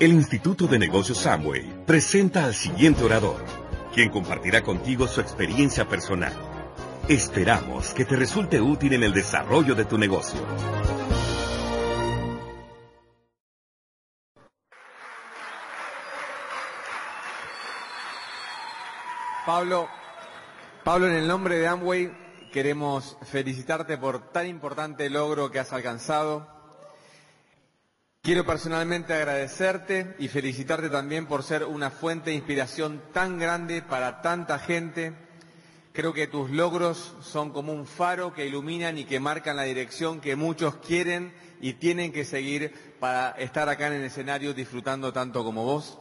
El Instituto de Negocios Samway presenta al siguiente orador, quien compartirá contigo su experiencia personal. Esperamos que te resulte útil en el desarrollo de tu negocio. Pablo, Pablo, en el nombre de Amway queremos felicitarte por tan importante logro que has alcanzado. Quiero personalmente agradecerte y felicitarte también por ser una fuente de inspiración tan grande para tanta gente. Creo que tus logros son como un faro que iluminan y que marcan la dirección que muchos quieren y tienen que seguir para estar acá en el escenario disfrutando tanto como vos.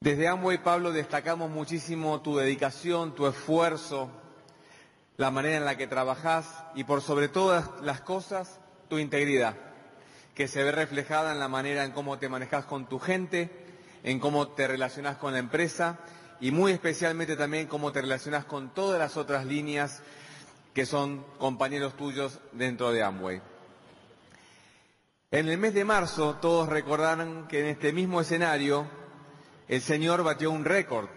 Desde Amway, Pablo, destacamos muchísimo tu dedicación, tu esfuerzo, la manera en la que trabajás y por sobre todas las cosas, tu integridad, que se ve reflejada en la manera en cómo te manejas con tu gente, en cómo te relacionas con la empresa y muy especialmente también cómo te relacionas con todas las otras líneas que son compañeros tuyos dentro de Amway. En el mes de marzo todos recordarán que en este mismo escenario el Señor batió un récord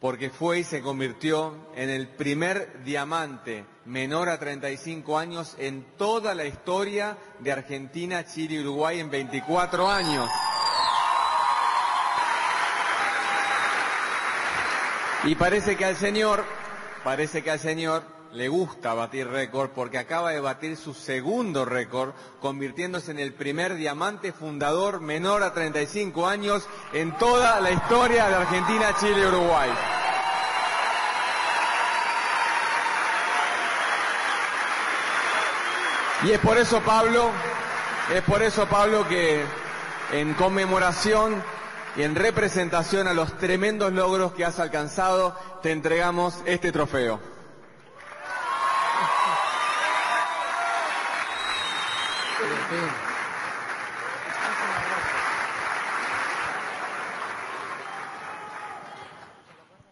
porque fue y se convirtió en el primer diamante menor a 35 años en toda la historia de Argentina, Chile y Uruguay en 24 años. Y parece que al Señor, parece que al Señor le gusta batir récord porque acaba de batir su segundo récord, convirtiéndose en el primer diamante fundador menor a 35 años en toda la historia de Argentina, Chile y Uruguay. Y es por eso, Pablo, es por eso, Pablo, que en conmemoración y en representación a los tremendos logros que has alcanzado, te entregamos este trofeo.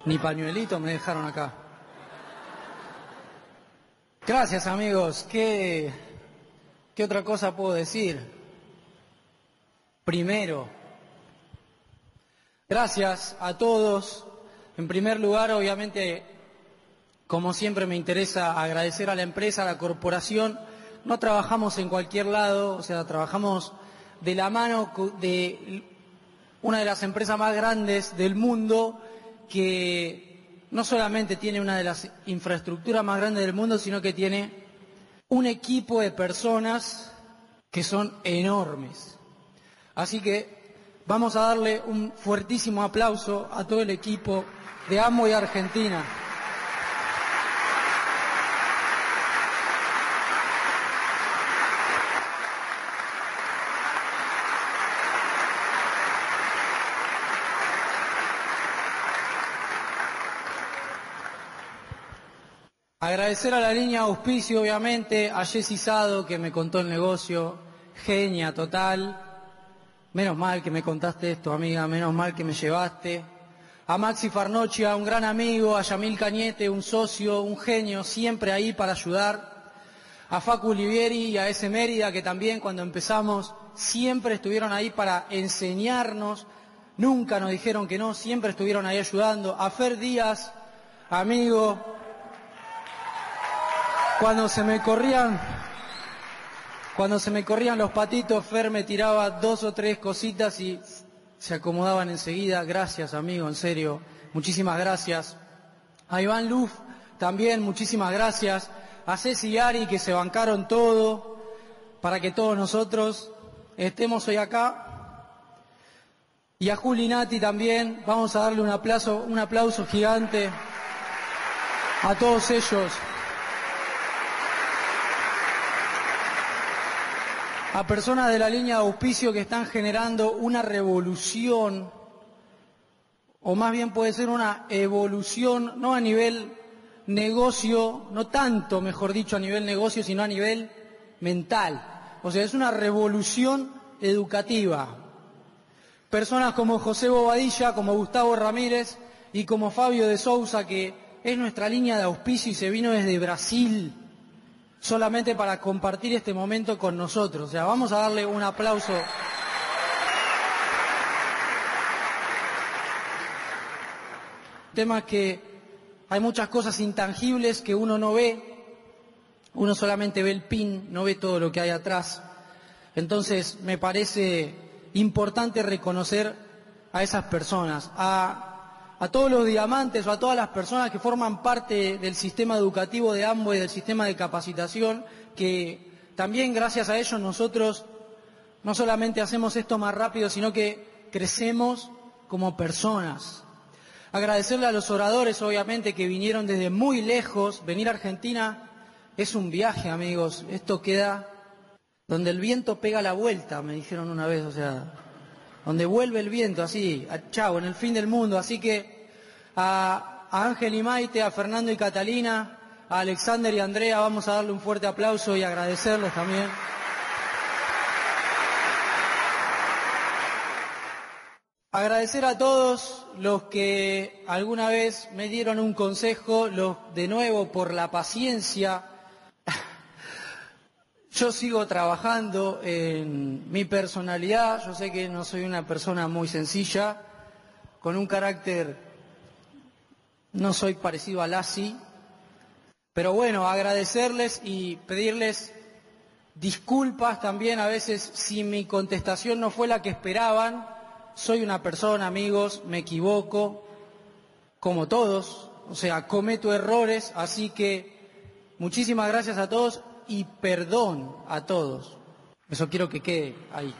Ni pañuelito me dejaron acá. Gracias amigos. ¿Qué, ¿Qué otra cosa puedo decir? Primero, gracias a todos. En primer lugar, obviamente, como siempre me interesa agradecer a la empresa, a la corporación. No trabajamos en cualquier lado, o sea, trabajamos de la mano de una de las empresas más grandes del mundo que no solamente tiene una de las infraestructuras más grandes del mundo, sino que tiene un equipo de personas que son enormes. Así que vamos a darle un fuertísimo aplauso a todo el equipo de Amo y Argentina. Agradecer a la línea auspicio, obviamente, a Jessy Sado, que me contó el negocio, genia total. Menos mal que me contaste esto, amiga, menos mal que me llevaste. A Maxi Farnochia, un gran amigo, a Yamil Cañete, un socio, un genio, siempre ahí para ayudar. A Facu Olivieri y a ese Mérida, que también cuando empezamos siempre estuvieron ahí para enseñarnos, nunca nos dijeron que no, siempre estuvieron ahí ayudando. A Fer Díaz, amigo, cuando se me corrían, cuando se me corrían los patitos, Fer me tiraba dos o tres cositas y se acomodaban enseguida. Gracias, amigo, en serio. Muchísimas gracias. A Iván Luf también, muchísimas gracias. A Ceci y Ari que se bancaron todo para que todos nosotros estemos hoy acá. Y a Juli Nati también, vamos a darle un aplauso, un aplauso gigante a todos ellos. A personas de la línea de auspicio que están generando una revolución, o más bien puede ser una evolución, no a nivel negocio, no tanto, mejor dicho, a nivel negocio, sino a nivel mental. O sea, es una revolución educativa. Personas como José Bobadilla, como Gustavo Ramírez y como Fabio de Sousa, que es nuestra línea de auspicio y se vino desde Brasil solamente para compartir este momento con nosotros. O sea, vamos a darle un aplauso. Tema que hay muchas cosas intangibles que uno no ve, uno solamente ve el pin, no ve todo lo que hay atrás. Entonces, me parece importante reconocer a esas personas, a a, todos los diamantes o a todas las personas que forman parte del sistema educativo de y del sistema de capacitación, que también gracias a ellos nosotros no solamente hacemos esto más rápido, sino que crecemos como personas. Agradecerle a los oradores, obviamente, que vinieron desde muy lejos. Venir a Argentina es un viaje, amigos. Esto queda donde el viento pega la vuelta, me dijeron una vez, o sea, donde vuelve el viento, así, a, chao, en el fin del mundo. Así que a, Ángel y Maite, a Fernando y Catalina, a Alexander y Andrea, vamos a darle un fuerte aplauso y agradecerles también. Agradecer a todos los que alguna vez me dieron un consejo, los de nuevo por la paciencia. Yo sigo trabajando en mi personalidad, yo sé que no soy una persona muy sencilla, con un carácter, no soy parecido a Lassie, pero bueno, agradecerles y pedirles disculpas también a veces si mi contestación no fue la que esperaban. Soy una persona, amigos, me equivoco, como todos, o sea, cometo errores, así que muchísimas gracias a todos y perdón a todos. Eso quiero que quede ahí.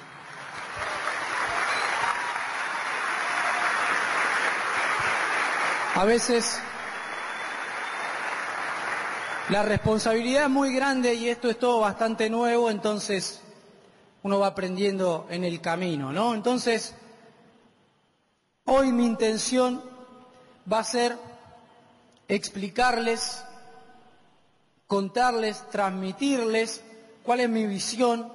A veces la responsabilidad es muy grande y esto es todo bastante nuevo, entonces uno va aprendiendo en el camino, ¿no? Entonces, Hoy mi intención va a ser explicarles, contarles, transmitirles cuál es mi visión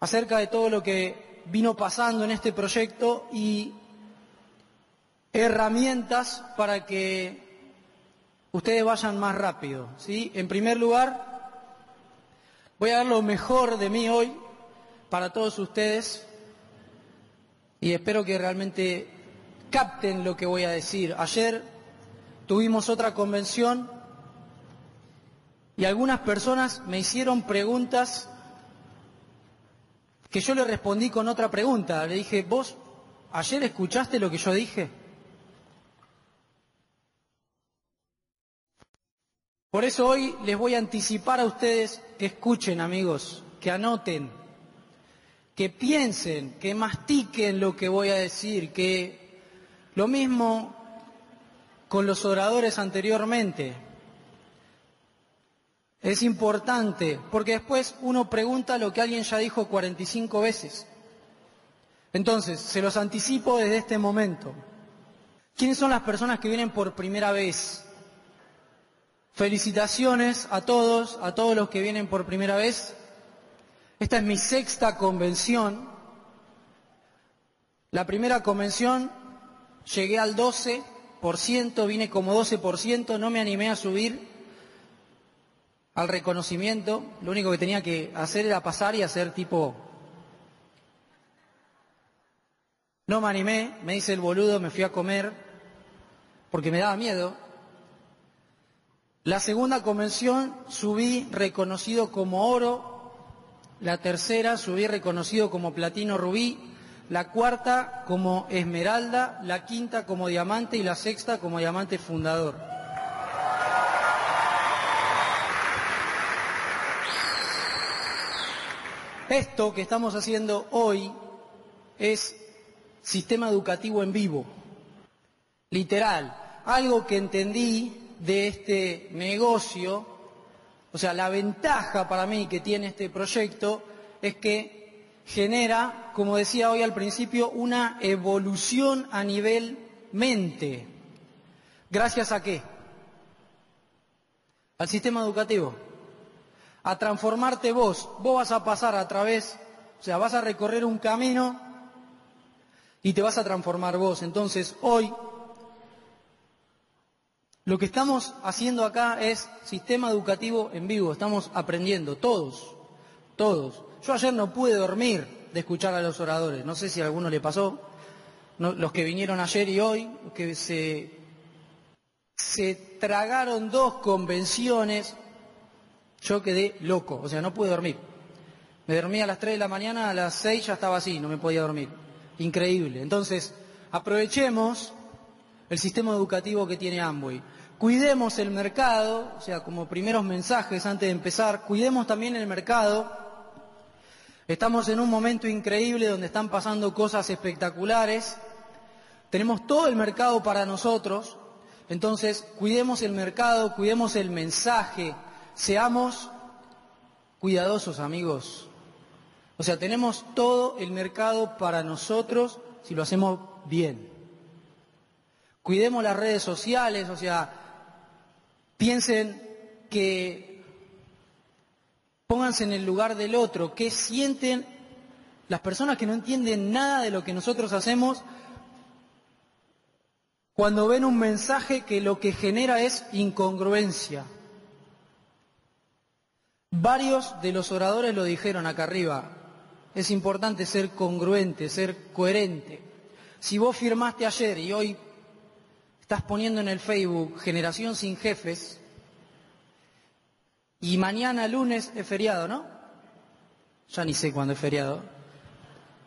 acerca de todo lo que vino pasando en este proyecto y herramientas para que ustedes vayan más rápido. ¿sí? En primer lugar, voy a dar lo mejor de mí hoy para todos ustedes y espero que realmente capten lo que voy a decir. Ayer tuvimos otra convención y algunas personas me hicieron preguntas que yo le respondí con otra pregunta. Le dije, ¿vos ayer escuchaste lo que yo dije? Por eso hoy les voy a anticipar a ustedes que escuchen, amigos, que anoten que piensen, que mastiquen lo que voy a decir, que lo mismo con los oradores anteriormente. Es importante, porque después uno pregunta lo que alguien ya dijo 45 veces. Entonces, se los anticipo desde este momento. ¿Quiénes son las personas que vienen por primera vez? Felicitaciones a todos, a todos los que vienen por primera vez. Esta es mi sexta convención. La primera convención llegué al 12%, vine como 12%, no me animé a subir al reconocimiento. Lo único que tenía que hacer era pasar y hacer tipo... No me animé, me hice el boludo, me fui a comer porque me daba miedo. La segunda convención subí reconocido como oro la tercera subí reconocido como platino rubí, la cuarta como esmeralda, la quinta como diamante y la sexta como diamante fundador. Esto que estamos haciendo hoy es sistema educativo en vivo, literal, algo que entendí de este negocio o sea, la ventaja para mí que tiene este proyecto es que genera, como decía hoy al principio, una evolución a nivel mente. ¿Gracias a qué? Al sistema educativo. A transformarte vos. Vos vas a pasar a través, o sea, vas a recorrer un camino y te vas a transformar vos. Entonces, hoy lo que estamos haciendo acá es sistema educativo en vivo, estamos aprendiendo, todos, todos. Yo ayer no pude dormir de escuchar a los oradores, no sé si a alguno le pasó, los que vinieron ayer y hoy, que se, se tragaron dos convenciones, yo quedé loco, o sea, no pude dormir. Me dormí a las 3 de la mañana, a las 6 ya estaba así, no me podía dormir. Increíble. Entonces, aprovechemos el sistema educativo que tiene Amway. Cuidemos el mercado, o sea, como primeros mensajes antes de empezar, cuidemos también el mercado. Estamos en un momento increíble donde están pasando cosas espectaculares. Tenemos todo el mercado para nosotros. Entonces, cuidemos el mercado, cuidemos el mensaje. Seamos cuidadosos, amigos. O sea, tenemos todo el mercado para nosotros si lo hacemos bien. Cuidemos las redes sociales, o sea, piensen que pónganse en el lugar del otro, qué sienten las personas que no entienden nada de lo que nosotros hacemos cuando ven un mensaje que lo que genera es incongruencia. Varios de los oradores lo dijeron acá arriba. Es importante ser congruente, ser coherente. Si vos firmaste ayer y hoy estás poniendo en el Facebook Generación sin jefes y mañana lunes es feriado, ¿no? Ya ni sé cuándo es feriado.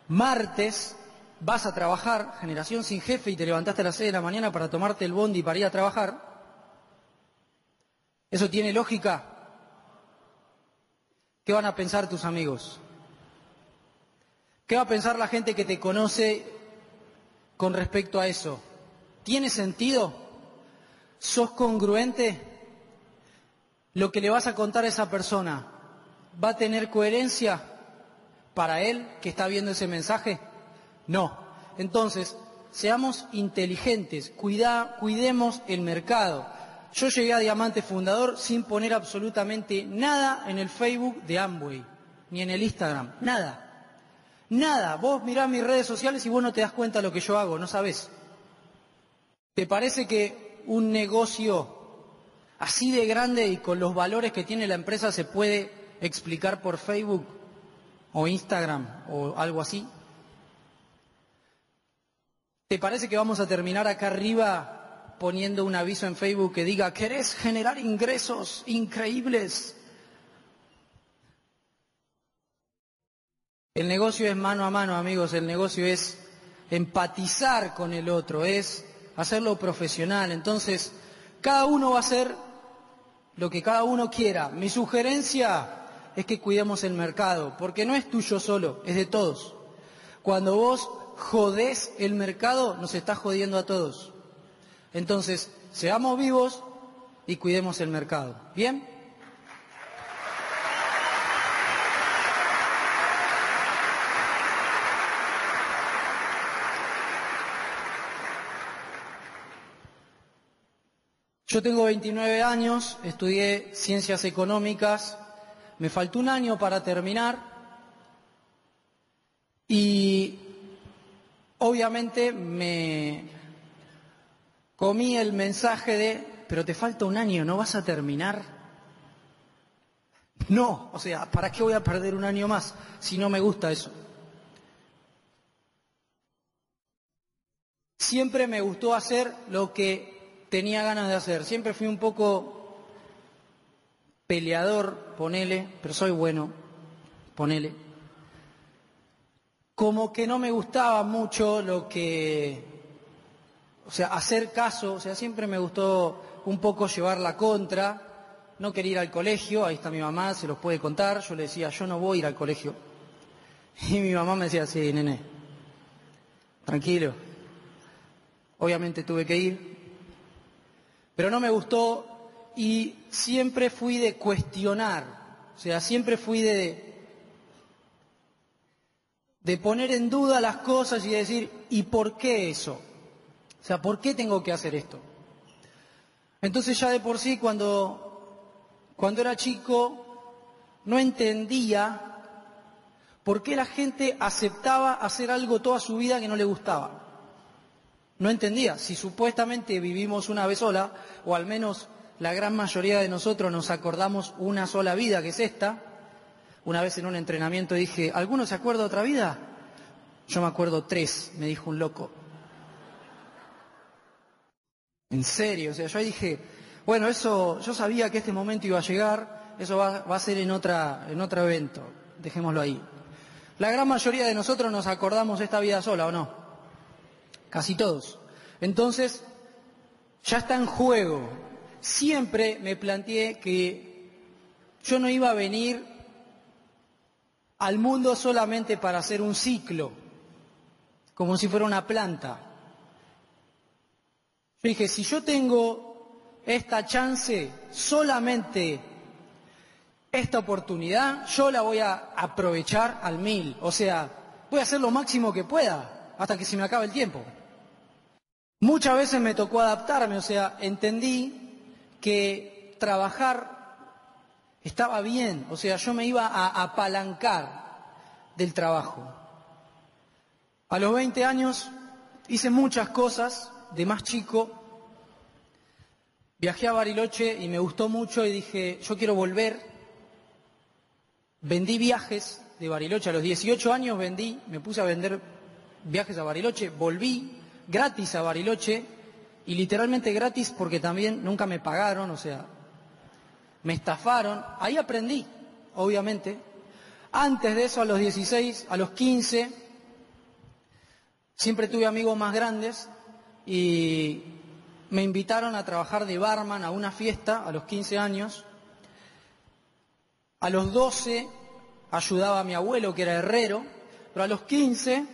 Martes vas a trabajar, Generación sin jefe, y te levantaste a las 6 de la mañana para tomarte el bondi para ir a trabajar. ¿Eso tiene lógica? ¿Qué van a pensar tus amigos? ¿Qué va a pensar la gente que te conoce con respecto a eso? ¿Tiene sentido? ¿Sos congruente? ¿Lo que le vas a contar a esa persona va a tener coherencia para él que está viendo ese mensaje? No. Entonces, seamos inteligentes, cuidemos el mercado. Yo llegué a Diamante Fundador sin poner absolutamente nada en el Facebook de Amway, ni en el Instagram, nada. Nada, vos mirás mis redes sociales y vos no te das cuenta de lo que yo hago, no sabés. ¿Te parece que un negocio así de grande y con los valores que tiene la empresa se puede explicar por Facebook o Instagram o algo así? ¿Te parece que vamos a terminar acá arriba poniendo un aviso en Facebook que diga, ¿querés generar ingresos increíbles? El negocio es mano a mano, amigos, el negocio es empatizar con el otro, es hacerlo profesional. Entonces, cada uno va a hacer lo que cada uno quiera. Mi sugerencia es que cuidemos el mercado, porque no es tuyo solo, es de todos. Cuando vos jodés el mercado, nos estás jodiendo a todos. Entonces, seamos vivos y cuidemos el mercado. ¿Bien? Yo tengo 29 años, estudié ciencias económicas, me faltó un año para terminar y obviamente me comí el mensaje de, pero te falta un año, ¿no vas a terminar? No, o sea, ¿para qué voy a perder un año más si no me gusta eso? Siempre me gustó hacer lo que tenía ganas de hacer. Siempre fui un poco peleador, ponele, pero soy bueno, ponele. Como que no me gustaba mucho lo que, o sea, hacer caso, o sea, siempre me gustó un poco llevar la contra, no quería ir al colegio, ahí está mi mamá, se los puede contar, yo le decía, yo no voy a ir al colegio. Y mi mamá me decía, sí, nene, tranquilo. Obviamente tuve que ir, pero no me gustó y siempre fui de cuestionar, o sea, siempre fui de, de poner en duda las cosas y decir, ¿y por qué eso? O sea, ¿por qué tengo que hacer esto? Entonces ya de por sí cuando, cuando era chico no entendía por qué la gente aceptaba hacer algo toda su vida que no le gustaba. No entendía, si supuestamente vivimos una vez sola, o al menos la gran mayoría de nosotros nos acordamos una sola vida, que es esta, una vez en un entrenamiento dije, ¿alguno se acuerda de otra vida? Yo me acuerdo tres, me dijo un loco. En serio, o sea, yo dije, bueno, eso, yo sabía que este momento iba a llegar, eso va, a ser en, otra, en otro evento, dejémoslo ahí. La gran mayoría de nosotros nos acordamos esta vida sola, ¿o no? Casi todos. Entonces, ya está en juego. Siempre me planteé que yo no iba a venir al mundo solamente para hacer un ciclo, como si fuera una planta. Yo dije, si yo tengo esta chance, solamente esta oportunidad, yo la voy a aprovechar al mil. O sea, voy a hacer lo máximo que pueda hasta que se me acabe el tiempo. Muchas veces me tocó adaptarme, o sea, entendí que trabajar estaba bien, o sea, yo me iba a apalancar del trabajo. A los 20 años hice muchas cosas de más chico. Viajé a Bariloche y me gustó mucho y dije, yo quiero volver. Vendí viajes de Bariloche. A los 18 años vendí, me puse a vender viajes a Bariloche, volví gratis a Bariloche y literalmente gratis porque también nunca me pagaron, o sea, me estafaron. Ahí aprendí, obviamente. Antes de eso, a los 16, a los 15, siempre tuve amigos más grandes y me invitaron a trabajar de barman a una fiesta a los 15 años. A los 12 ayudaba a mi abuelo, que era herrero, pero a los 15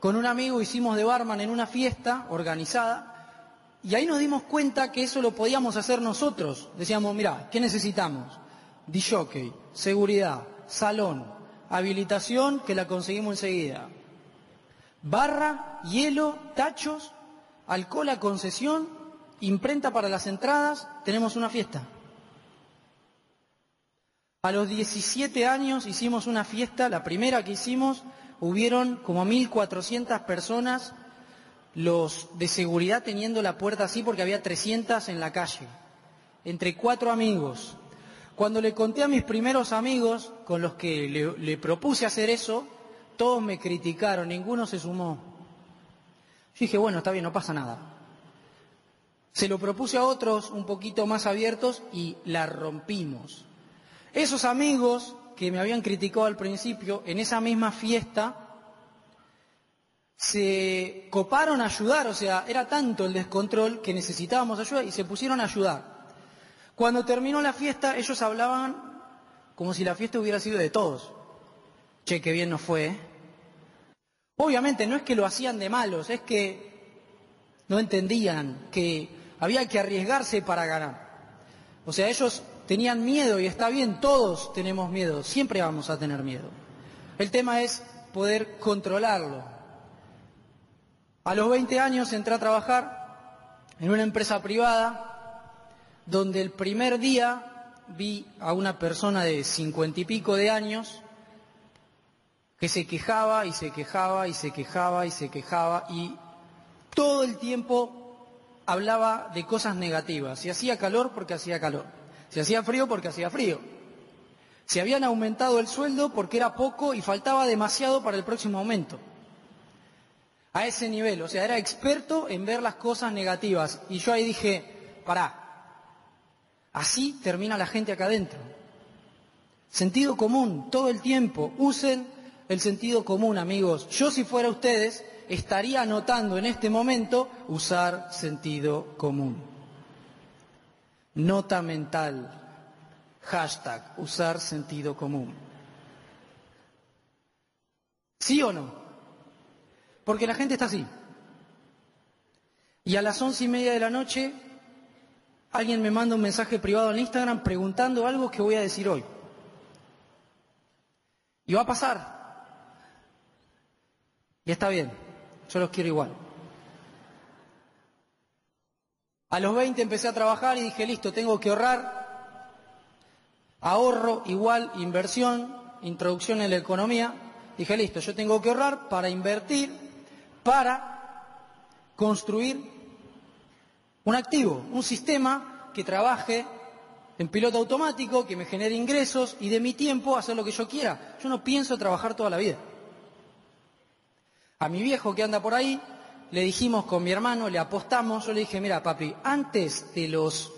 con un amigo hicimos de barman en una fiesta organizada y ahí nos dimos cuenta que eso lo podíamos hacer nosotros. Decíamos, mira, ¿qué necesitamos? Dishockey, seguridad, salón, habilitación que la conseguimos enseguida. Barra, hielo, tachos, alcohol a concesión, imprenta para las entradas, tenemos una fiesta. A los 17 años hicimos una fiesta, la primera que hicimos, hubieron como 1.400 personas, los de seguridad teniendo la puerta así porque había 300 en la calle, entre cuatro amigos. Cuando le conté a mis primeros amigos con los que le, propuse hacer eso, todos me criticaron, ninguno se sumó. Yo dije, bueno, está bien, no pasa nada. Se lo propuse a otros un poquito más abiertos y la rompimos. Esos amigos que me habían criticado al principio, en esa misma fiesta, se coparon a ayudar, o sea, era tanto el descontrol que necesitábamos ayuda y se pusieron a ayudar. Cuando terminó la fiesta, ellos hablaban como si la fiesta hubiera sido de todos. Che, qué bien nos fue. ¿eh? Obviamente no es que lo hacían de malos, es que no entendían que había que arriesgarse para ganar. O sea, ellos tenían miedo y está bien, todos tenemos miedo, siempre vamos a tener miedo. El tema es poder controlarlo. A los 20 años entré a trabajar en una empresa privada donde el primer día vi a una persona de cincuenta y pico de años que se quejaba y se quejaba y se quejaba y se quejaba y todo el tiempo hablaba de cosas negativas. Si hacía calor porque hacía calor se hacía frío porque hacía frío. Se habían aumentado el sueldo porque era poco y faltaba demasiado para el próximo aumento. A ese nivel, o sea, era experto en ver las cosas negativas. Y yo ahí dije, pará, así termina la gente acá adentro. Sentido común, todo el tiempo. Usen el sentido común, amigos. Yo si fuera ustedes, estaría anotando en este momento usar sentido común. Nota mental. Hashtag. Usar sentido común. ¿Sí o no? Porque la gente está así. Y a las once y media de la noche alguien me manda un mensaje privado en Instagram preguntando algo que voy a decir hoy. Y va a pasar. Y está bien, yo los quiero igual. A los 20 empecé a trabajar y dije, listo, tengo que ahorrar. Ahorro igual inversión, introducción en la economía. Dije, listo, yo tengo que ahorrar para invertir, para construir un activo, un sistema que trabaje en piloto automático, que me genere ingresos y de mi tiempo hacer lo que yo quiera. Yo no pienso trabajar toda la vida. A mi viejo que anda por ahí, le dijimos con mi hermano, le apostamos, yo le dije, mira papi, antes de los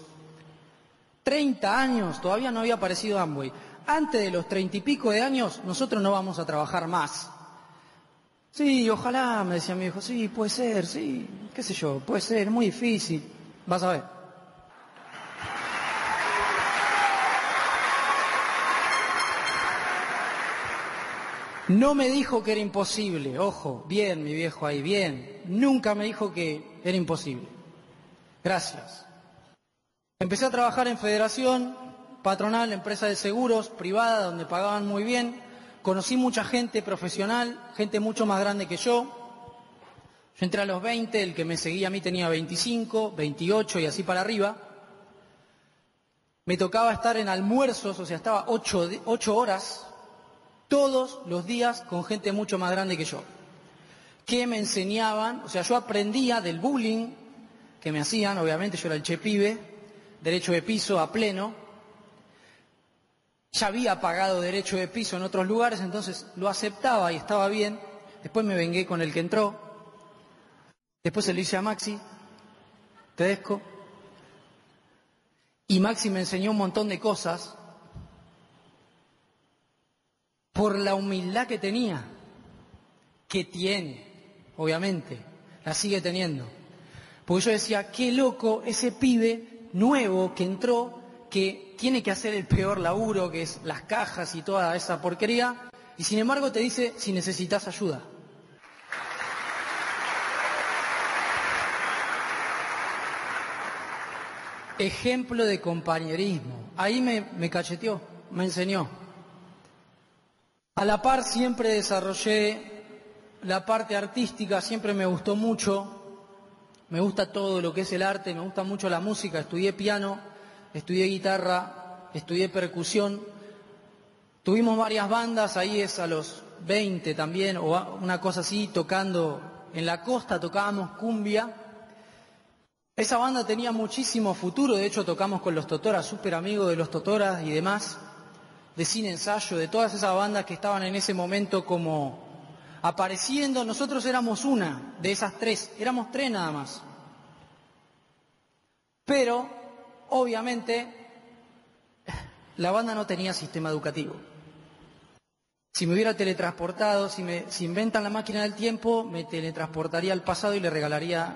30 años, todavía no había aparecido Amway, antes de los 30 y pico de años, nosotros no vamos a trabajar más. Sí, ojalá, me decía mi hijo, sí, puede ser, sí, qué sé yo, puede ser, muy difícil, vas a ver. No me dijo que era imposible, ojo, bien mi viejo ahí, bien. Nunca me dijo que era imposible. Gracias. Empecé a trabajar en federación, patronal, empresa de seguros, privada, donde pagaban muy bien. Conocí mucha gente profesional, gente mucho más grande que yo. Yo entré a los 20, el que me seguía a mí tenía 25, 28 y así para arriba. Me tocaba estar en almuerzos, o sea, estaba ocho, ocho horas todos los días con gente mucho más grande que yo, que me enseñaban, o sea, yo aprendía del bullying que me hacían, obviamente yo era el che pibe, derecho de piso a pleno, ya había pagado derecho de piso en otros lugares, entonces lo aceptaba y estaba bien, después me vengué con el que entró, después se lo hice a Maxi, Tedesco, y Maxi me enseñó un montón de cosas por la humildad que tenía, que tiene, obviamente, la sigue teniendo. Porque yo decía, qué loco ese pibe nuevo que entró, que tiene que hacer el peor laburo, que es las cajas y toda esa porquería, y sin embargo te dice si necesitas ayuda. Ejemplo de compañerismo. Ahí me, me cacheteó, me enseñó. A la par siempre desarrollé la parte artística, siempre me gustó mucho, me gusta todo lo que es el arte, me gusta mucho la música, estudié piano, estudié guitarra, estudié percusión, tuvimos varias bandas, ahí es a los 20 también, o una cosa así, tocando en la costa, tocábamos cumbia. Esa banda tenía muchísimo futuro, de hecho tocamos con los Totoras, súper amigos de los Totoras y demás de Sin Ensayo, de todas esas bandas que estaban en ese momento como apareciendo. Nosotros éramos una de esas tres, éramos tres nada más. Pero, obviamente, la banda no tenía sistema educativo. Si me hubiera teletransportado, si, me, si inventan la máquina del tiempo, me teletransportaría al pasado y le regalaría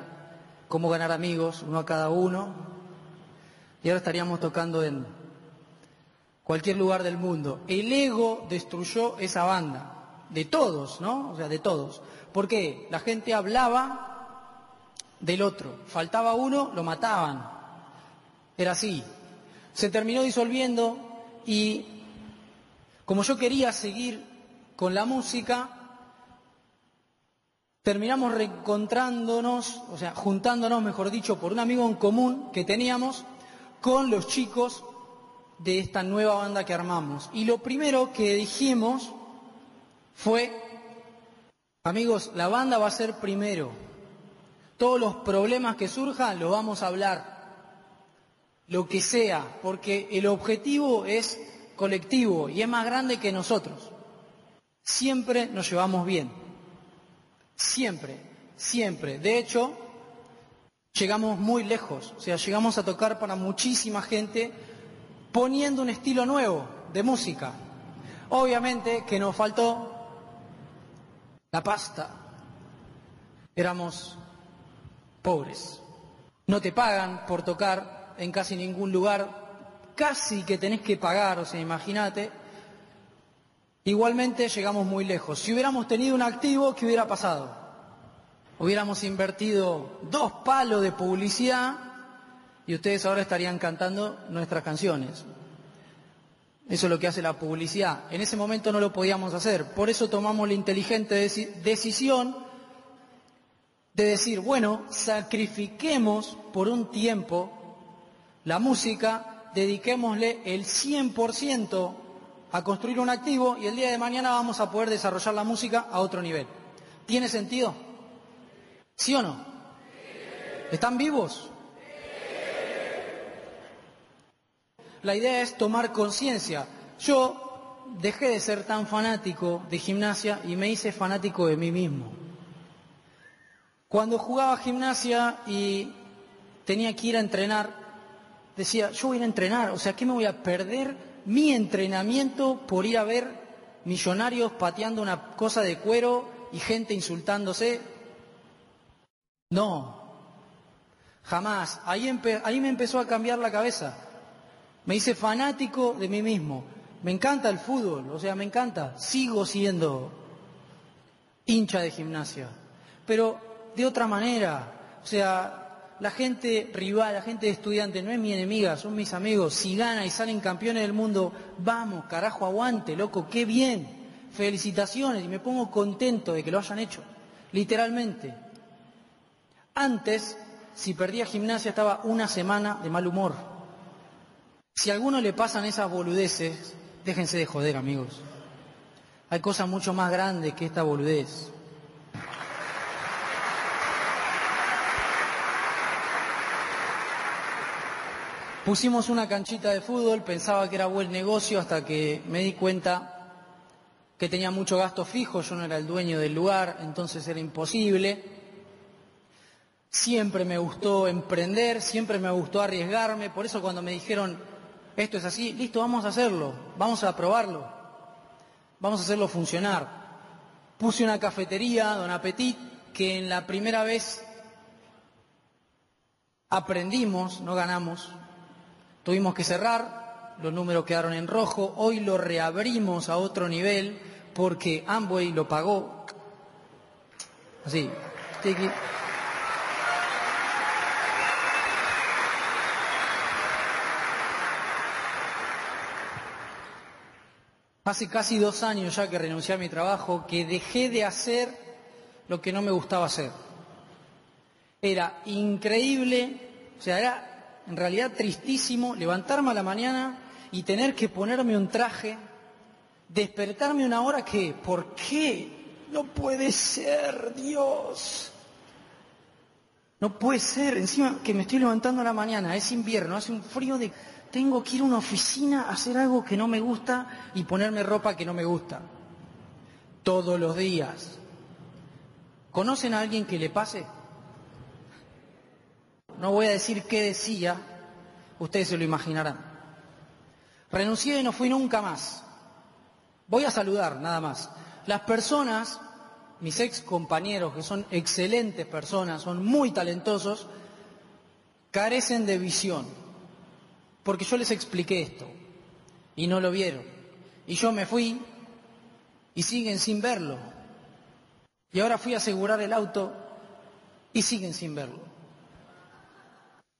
cómo ganar amigos, uno a cada uno. Y ahora estaríamos tocando en, cualquier lugar del mundo. El ego destruyó esa banda, de todos, ¿no? O sea, de todos. ¿Por qué? La gente hablaba del otro, faltaba uno, lo mataban. Era así. Se terminó disolviendo y como yo quería seguir con la música, terminamos reencontrándonos, o sea, juntándonos, mejor dicho, por un amigo en común que teníamos con los chicos de esta nueva banda que armamos. Y lo primero que dijimos fue, amigos, la banda va a ser primero. Todos los problemas que surjan los vamos a hablar. Lo que sea, porque el objetivo es colectivo y es más grande que nosotros. Siempre nos llevamos bien. Siempre, siempre. De hecho, llegamos muy lejos. O sea, llegamos a tocar para muchísima gente poniendo un estilo nuevo de música. Obviamente que nos faltó la pasta. Éramos pobres. No te pagan por tocar en casi ningún lugar. Casi que tenés que pagar, o sea, imagínate. Igualmente llegamos muy lejos. Si hubiéramos tenido un activo, ¿qué hubiera pasado? Hubiéramos invertido dos palos de publicidad y ustedes ahora estarían cantando nuestras canciones. Eso es lo que hace la publicidad. En ese momento no lo podíamos hacer. Por eso tomamos la inteligente decisión de decir, bueno, sacrifiquemos por un tiempo la música, dediquémosle el 100% a construir un activo y el día de mañana vamos a poder desarrollar la música a otro nivel. ¿Tiene sentido? ¿Sí o no? ¿Están vivos? La idea es tomar conciencia. Yo dejé de ser tan fanático de gimnasia y me hice fanático de mí mismo. Cuando jugaba gimnasia y tenía que ir a entrenar, decía, yo voy a ir a entrenar, o sea, ¿qué me voy a perder mi entrenamiento por ir a ver millonarios pateando una cosa de cuero y gente insultándose? No, jamás. Ahí, ahí me empezó a cambiar la cabeza. Me hice fanático de mí mismo. Me encanta el fútbol, o sea, me encanta. Sigo siendo hincha de gimnasia, pero de otra manera. O sea, la gente rival, la gente de estudiante no es mi enemiga, son mis amigos. Si gana y salen campeones del mundo, vamos, carajo, aguante, loco, qué bien. Felicitaciones y me pongo contento de que lo hayan hecho, literalmente. Antes, si perdía gimnasia, estaba una semana de mal humor. Si a alguno le pasan esas boludeces, déjense de joder, amigos. Hay cosas mucho más grandes que esta boludez. Pusimos una canchita de fútbol, pensaba que era buen negocio hasta que me di cuenta que tenía mucho gasto fijo, yo no era el dueño del lugar, entonces era imposible. Siempre me gustó emprender, siempre me gustó arriesgarme, por eso cuando me dijeron, esto es así, listo, vamos a hacerlo, vamos a probarlo, vamos a hacerlo funcionar. Puse una cafetería, Don Apetit, que en la primera vez aprendimos, no ganamos, tuvimos que cerrar, los números quedaron en rojo, hoy lo reabrimos a otro nivel porque Amway lo pagó. Así, Hace casi dos años ya que renuncié a mi trabajo, que dejé de hacer lo que no me gustaba hacer. Era increíble, o sea, era en realidad tristísimo levantarme a la mañana y tener que ponerme un traje, despertarme una hora que, ¿por qué? No puede ser, Dios. No puede ser, encima que me estoy levantando a la mañana, es invierno, hace un frío de tengo que ir a una oficina a hacer algo que no me gusta y ponerme ropa que no me gusta. Todos los días. ¿Conocen a alguien que le pase? No voy a decir qué decía, ustedes se lo imaginarán. Renuncié y no fui nunca más. Voy a saludar, nada más. Las personas, mis ex compañeros, que son excelentes personas, son muy talentosos, carecen de visión porque yo les expliqué esto y no lo vieron. Y yo me fui y siguen sin verlo. Y ahora fui a asegurar el auto y siguen sin verlo.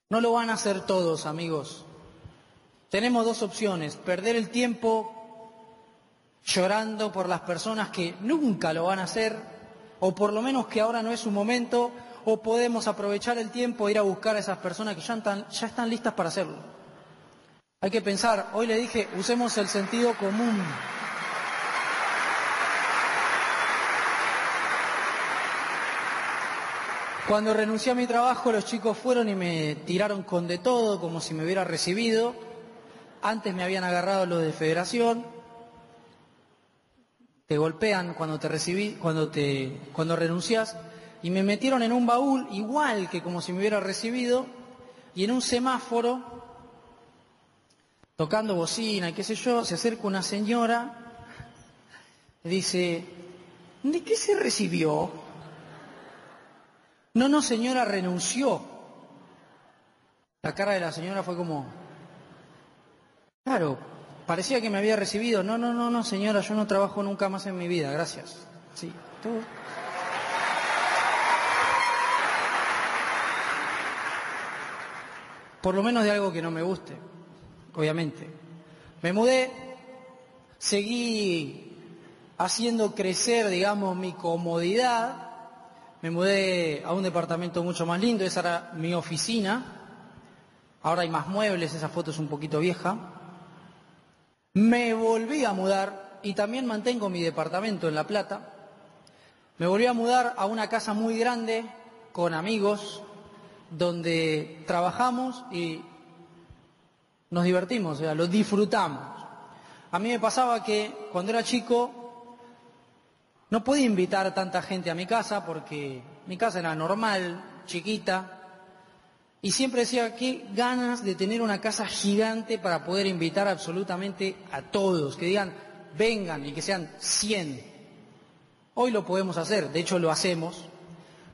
No lo van a hacer todos, amigos. Tenemos dos opciones, perder el tiempo llorando por las personas que nunca lo van a hacer, o por lo menos que ahora no es su momento, o podemos aprovechar el tiempo e ir a buscar a esas personas que ya están, ya están listas para hacerlo. Hay que pensar, hoy le dije, usemos el sentido común. Cuando renuncié a mi trabajo, los chicos fueron y me tiraron con de todo, como si me hubiera recibido. Antes me habían agarrado lo de federación. Te golpean cuando te recibí, cuando te, cuando renuncias, y me metieron en un baúl igual que como si me hubiera recibido, y en un semáforo tocando bocina y qué sé yo, se acerca una señora, dice, ¿de qué se recibió? No, no, señora, renunció. La cara de la señora fue como, claro, parecía que me había recibido. No, no, no, no, señora, yo no trabajo nunca más en mi vida, gracias. Sí, tú. Por lo menos de algo que no me guste obviamente. Me mudé, seguí haciendo crecer, digamos, mi comodidad. Me mudé a un departamento mucho más lindo, esa era mi oficina. Ahora hay más muebles, esa foto es un poquito vieja. Me volví a mudar y también mantengo mi departamento en La Plata. Me volví a mudar a una casa muy grande con amigos donde trabajamos y nos divertimos, o sea, lo disfrutamos. A mí me pasaba que cuando era chico no podía invitar a tanta gente a mi casa porque Mi casa era normal, chiquita, y siempre decía, qué ganas de tener una casa gigante para poder invitar absolutamente a todos, que digan, vengan y que sean 100. Hoy lo podemos hacer, de hecho lo hacemos.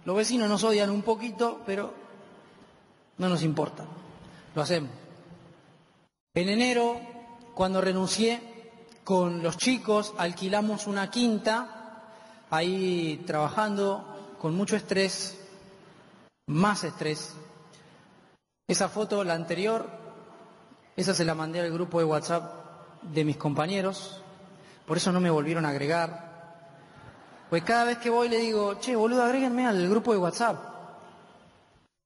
Los vecinos nos odian un poquito, pero no nos importa, lo hacemos. En enero, cuando renuncié con los chicos, alquilamos una quinta, ahí trabajando con mucho estrés, más estrés, esa foto, la anterior, esa se la mandé al grupo de WhatsApp de mis compañeros, por eso no me volvieron a agregar. Pues cada vez que voy le digo, che, boludo, agréguenme al grupo de WhatsApp.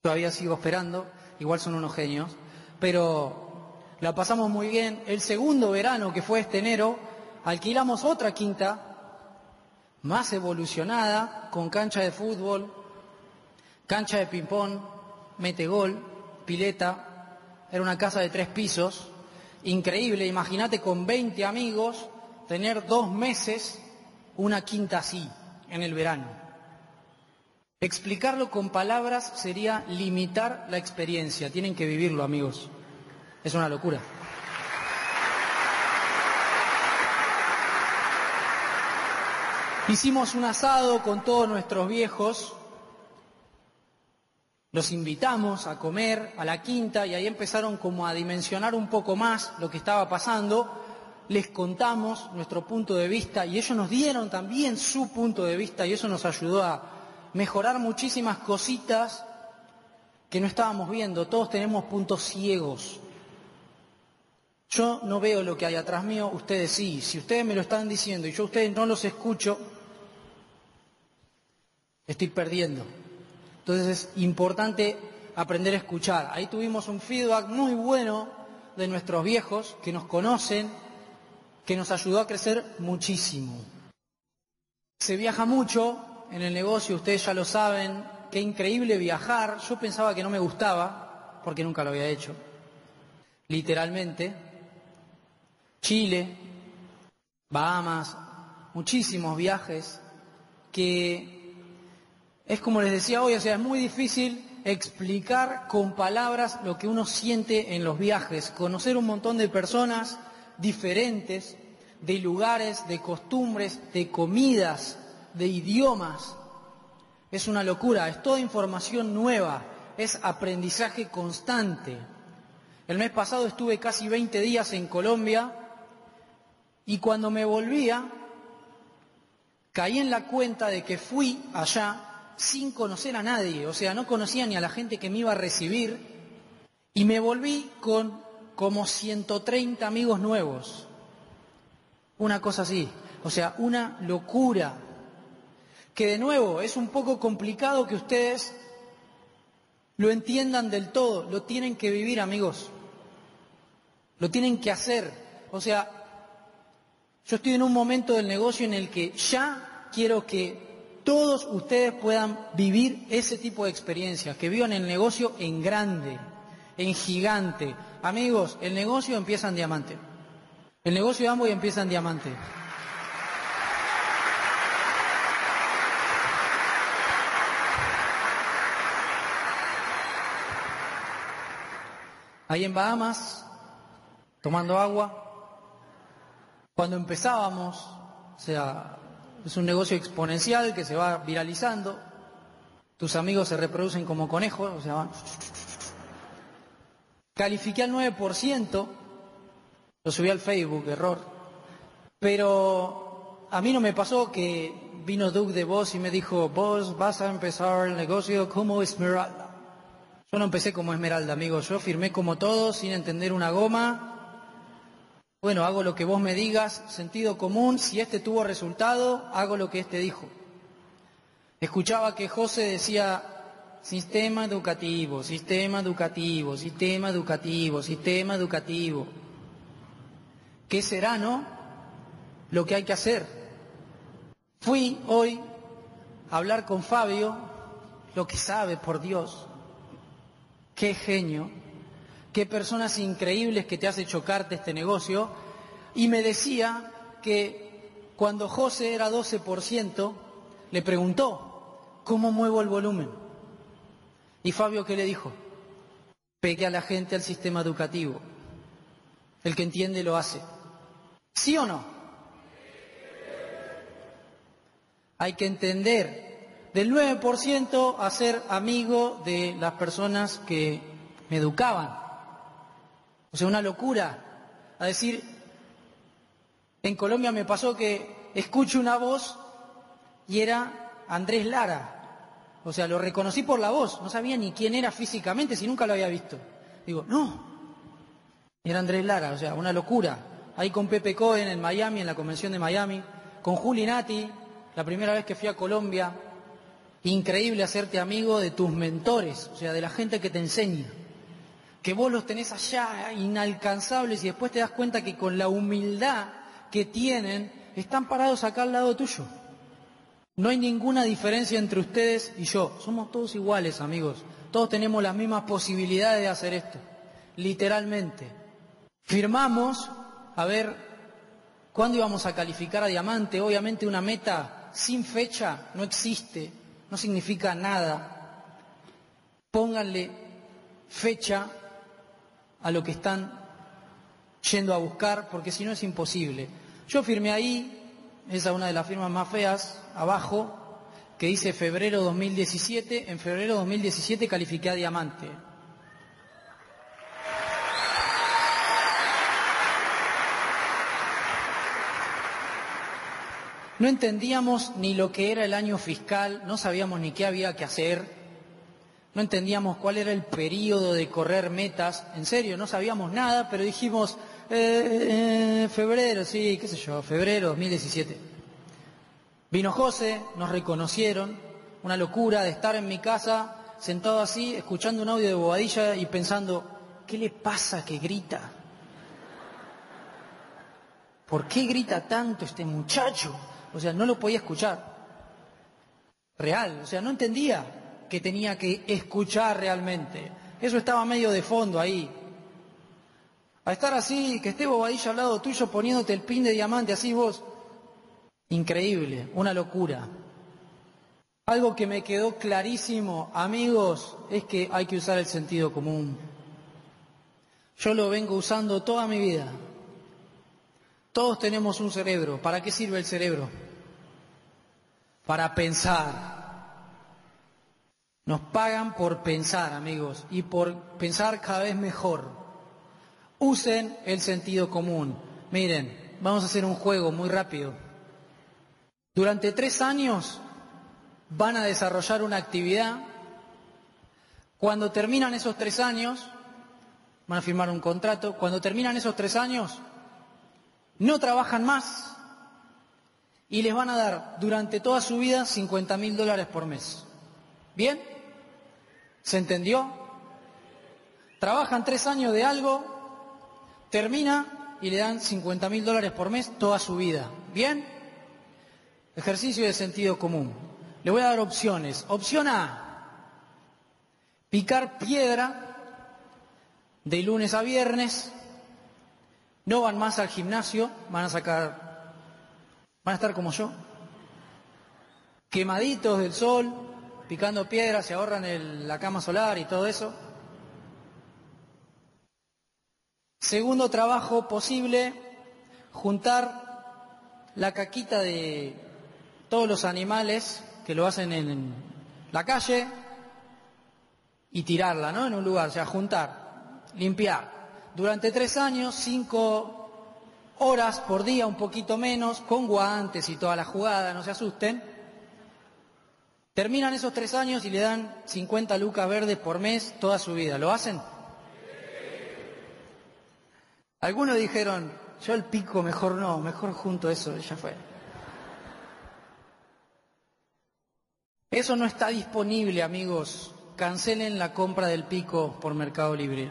Todavía sigo esperando, igual son unos genios, pero la pasamos muy bien. El segundo verano, que fue este enero, alquilamos otra quinta, más evolucionada, con cancha de fútbol, cancha de ping-pong, mete gol, pileta, era una casa de tres pisos, increíble, imagínate con 20 amigos tener dos meses una quinta así en el verano. Explicarlo con palabras sería limitar la experiencia, tienen que vivirlo amigos, es una locura. Hicimos un asado con todos nuestros viejos, los invitamos a comer a la quinta y ahí empezaron como a dimensionar un poco más lo que estaba pasando. Les contamos nuestro punto de vista y ellos nos dieron también su punto de vista y eso nos ayudó a mejorar muchísimas cositas que no estábamos viendo. Todos tenemos puntos ciegos. Yo no veo lo que hay atrás mío, ustedes sí. Si ustedes me lo están diciendo y yo a ustedes no los escucho, estoy perdiendo. Entonces es importante aprender a escuchar. Ahí tuvimos un feedback muy bueno de nuestros viejos que nos conocen, que nos ayudó a crecer muchísimo. Se viaja mucho en el negocio, ustedes ya lo saben, qué increíble viajar. Yo pensaba que no me gustaba, porque nunca lo había hecho. Literalmente. Chile, Bahamas, muchísimos viajes que es como les decía hoy, o sea, es muy difícil explicar con palabras lo que uno siente en los viajes, conocer un montón de personas diferentes, de lugares, de costumbres, de comidas, de idiomas. Es una locura, es toda información nueva, es aprendizaje constante. El mes pasado estuve casi 20 días en Colombia y cuando me volvía caí en la cuenta de que fui allá sin conocer a nadie, o sea, no conocía ni a la gente que me iba a recibir y me volví con como 130 amigos nuevos. Una cosa así, o sea, una locura. Que de nuevo es un poco complicado que ustedes lo entiendan del todo, lo tienen que vivir amigos, lo tienen que hacer. O sea, yo estoy en un momento del negocio en el que ya quiero que todos ustedes puedan vivir ese tipo de experiencias, que vivan el negocio en grande, en gigante. Amigos, el negocio empieza en diamante. El negocio de Amway empieza en diamante. Ahí en Bahamas, tomando agua, cuando empezábamos, o sea, es un negocio exponencial que se va viralizando. Tus amigos se reproducen como conejos, o sea, van... Califiqué al 9%, lo subí al Facebook, error. Pero a mí no me pasó que vino Doug de Vos y me dijo, vos vas a empezar el negocio como Esmeralda. Yo no empecé como Esmeralda, amigo. Yo firmé como todos, sin entender una goma, bueno, hago lo que vos me digas, sentido común, si este tuvo resultado, hago lo que este dijo. Escuchaba que José decía, sistema educativo, sistema educativo, sistema educativo, sistema educativo. ¿Qué será, no? Lo que hay que hacer. Fui hoy a hablar con Fabio, lo que sabe, por Dios. Qué genio qué personas increíbles que te hace chocarte este negocio, y me decía que cuando José era 12%, le preguntó, ¿Cómo muevo el volumen? ¿Y Fabio qué le dijo? Pegue a la gente al sistema educativo. El que entiende lo hace. ¿Sí o no? Hay que entender del 9% a ser amigo de las personas que me educaban. O sea, una locura. A decir, en Colombia me pasó que escucho una voz y era Andrés Lara. O sea, lo reconocí por la voz, no sabía ni quién era físicamente, si nunca lo había visto. Digo, no, era Andrés Lara, o sea, una locura. Ahí con Pepe Cohen en Miami, en la convención de Miami, con Juli Nati, la primera vez que fui a Colombia. Increíble hacerte amigo de tus mentores, o sea, de la gente que te enseña. Que vos los tenés allá inalcanzables y después te das cuenta que con la humildad que tienen, están parados acá al lado tuyo. No hay ninguna diferencia entre ustedes y yo. Somos todos iguales, amigos. Todos tenemos las mismas posibilidades de hacer esto. Literalmente. Firmamos a ver cuándo íbamos a calificar a diamante. Obviamente una meta sin fecha no existe, no significa nada. Pónganle fecha a lo que están yendo a buscar, porque si no es imposible. Yo firmé ahí, esa es una de las firmas más feas, abajo, que dice febrero 2017. En febrero 2017 califiqué a diamante. No entendíamos ni lo que era el año fiscal, no sabíamos ni qué había que hacer, no entendíamos cuál era el periodo de correr metas, en serio, no sabíamos nada, pero dijimos, eh, eh, febrero, sí, qué sé yo, febrero 2017. Vino José, nos reconocieron, una locura de estar en mi casa, sentado así, escuchando un audio de bobadilla y pensando, ¿qué le pasa que grita? ¿Por qué grita tanto este muchacho? O sea, no lo podía escuchar. Real, o sea, no entendía que tenía que escuchar realmente. Eso estaba medio de fondo ahí. A estar así, que esté Bobadilla al lado tuyo poniéndote el pin de diamante así vos. Increíble, una locura. Algo que me quedó clarísimo, amigos, es que hay que usar el sentido común. Yo lo vengo usando toda mi vida. Todos tenemos un cerebro. ¿Para qué sirve el cerebro? Para pensar. Nos pagan por pensar, amigos, y por pensar cada vez mejor. Usen el sentido común. Miren, vamos a hacer un juego muy rápido. Durante tres años van a desarrollar una actividad. Cuando terminan esos tres años, van a firmar un contrato. Cuando terminan esos tres años, no trabajan más y les van a dar durante toda su vida 50 mil dólares por mes. ¿Bien? ¿Se entendió? Trabajan tres años de algo, termina y le dan 50 mil dólares por mes toda su vida. ¿Bien? Ejercicio de sentido común. Le voy a dar opciones. Opción A, picar piedra de lunes a viernes no van más al gimnasio, van a sacar, van a estar como yo, quemaditos del sol, picando piedras, se ahorran la cama solar y todo eso. Segundo trabajo posible, juntar la caquita de todos los animales que lo hacen en la calle y tirarla, ¿no? En un lugar, o sea, juntar, limpiar durante tres años, cinco horas por día, un poquito menos, con guantes y toda la jugada, no se asusten. Terminan esos tres años y le dan 50 lucas verdes por mes toda su vida. ¿Lo hacen? Algunos dijeron, yo el pico mejor no, mejor junto eso, ya fue. Eso no está disponible, amigos. Cancelen la compra del pico por Mercado Libre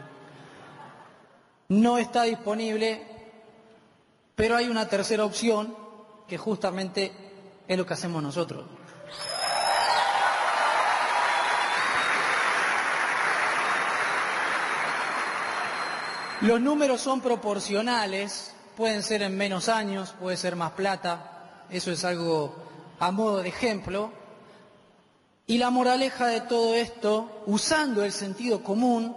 no está disponible, pero hay una tercera opción que justamente es lo que hacemos nosotros. Los números son proporcionales, pueden ser en menos años, puede ser más plata, eso es algo a modo de ejemplo, Y la moraleja de todo esto, usando el sentido común,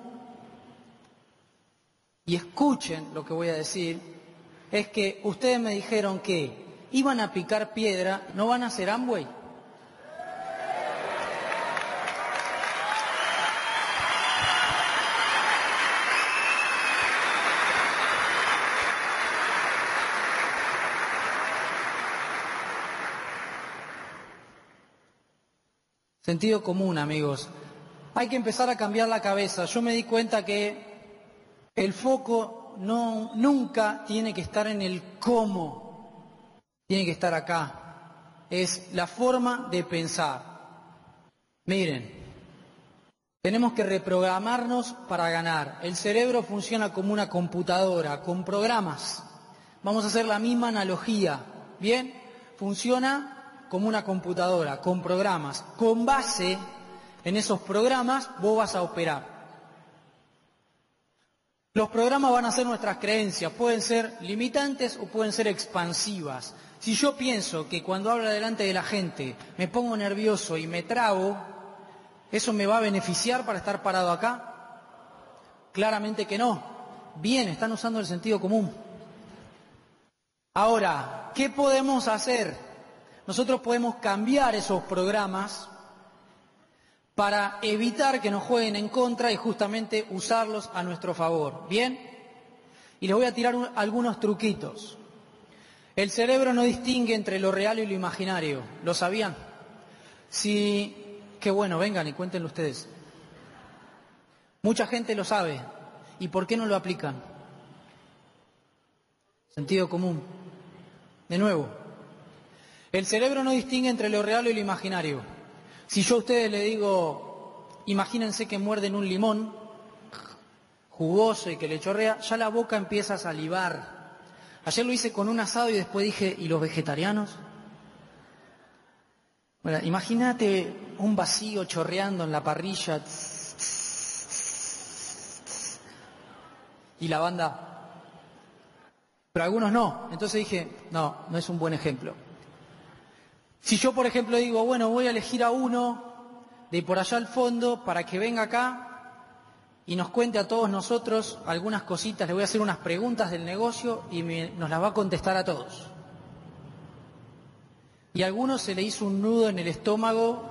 y escuchen lo que voy a decir, es que ustedes me dijeron que iban a picar piedra, ¿no van a hacer Amway? Sentido común, amigos. Hay que empezar a cambiar la cabeza. Yo me di cuenta que el foco no, nunca tiene que estar en el cómo, tiene que estar acá. Es la forma de pensar. Miren, tenemos que reprogramarnos para ganar. El cerebro funciona como una computadora, con programas. Vamos a hacer la misma analogía. ¿Bien? Funciona como una computadora, con programas. Con base en esos programas vos vas a operar. Los programas van a ser nuestras creencias, pueden ser limitantes o pueden ser expansivas. Si yo pienso que cuando hablo delante de la gente me pongo nervioso y me trago, ¿eso me va a beneficiar para estar parado acá? Claramente que no. Bien, están usando el sentido común. Ahora, ¿qué podemos hacer? Nosotros podemos cambiar esos programas para evitar que nos jueguen en contra y justamente usarlos a nuestro favor. ¿Bien? Y les voy a tirar algunos truquitos. El cerebro no distingue entre lo real y lo imaginario. ¿Lo sabían? Si, qué bueno, vengan y cuéntenlo ustedes. Mucha gente lo sabe. ¿Y por qué no lo aplican? Sentido común. De nuevo, el cerebro no distingue entre lo real y lo imaginario. Si yo a ustedes le digo, imagínense que muerden un limón jugoso y que le chorrea, ya la boca empieza a salivar. Ayer lo hice con un asado y después dije, ¿y los vegetarianos? Bueno, imagínate un vacío chorreando en la parrilla. Y la banda. Pero algunos no. Entonces dije, no, no es un buen ejemplo. Si yo, por ejemplo, digo, bueno, voy a elegir a uno de por allá al fondo para que venga acá y nos cuente a todos nosotros algunas cositas, le voy a hacer unas preguntas del negocio y nos las va a contestar a todos. Y a algunos se le hizo un nudo en el estómago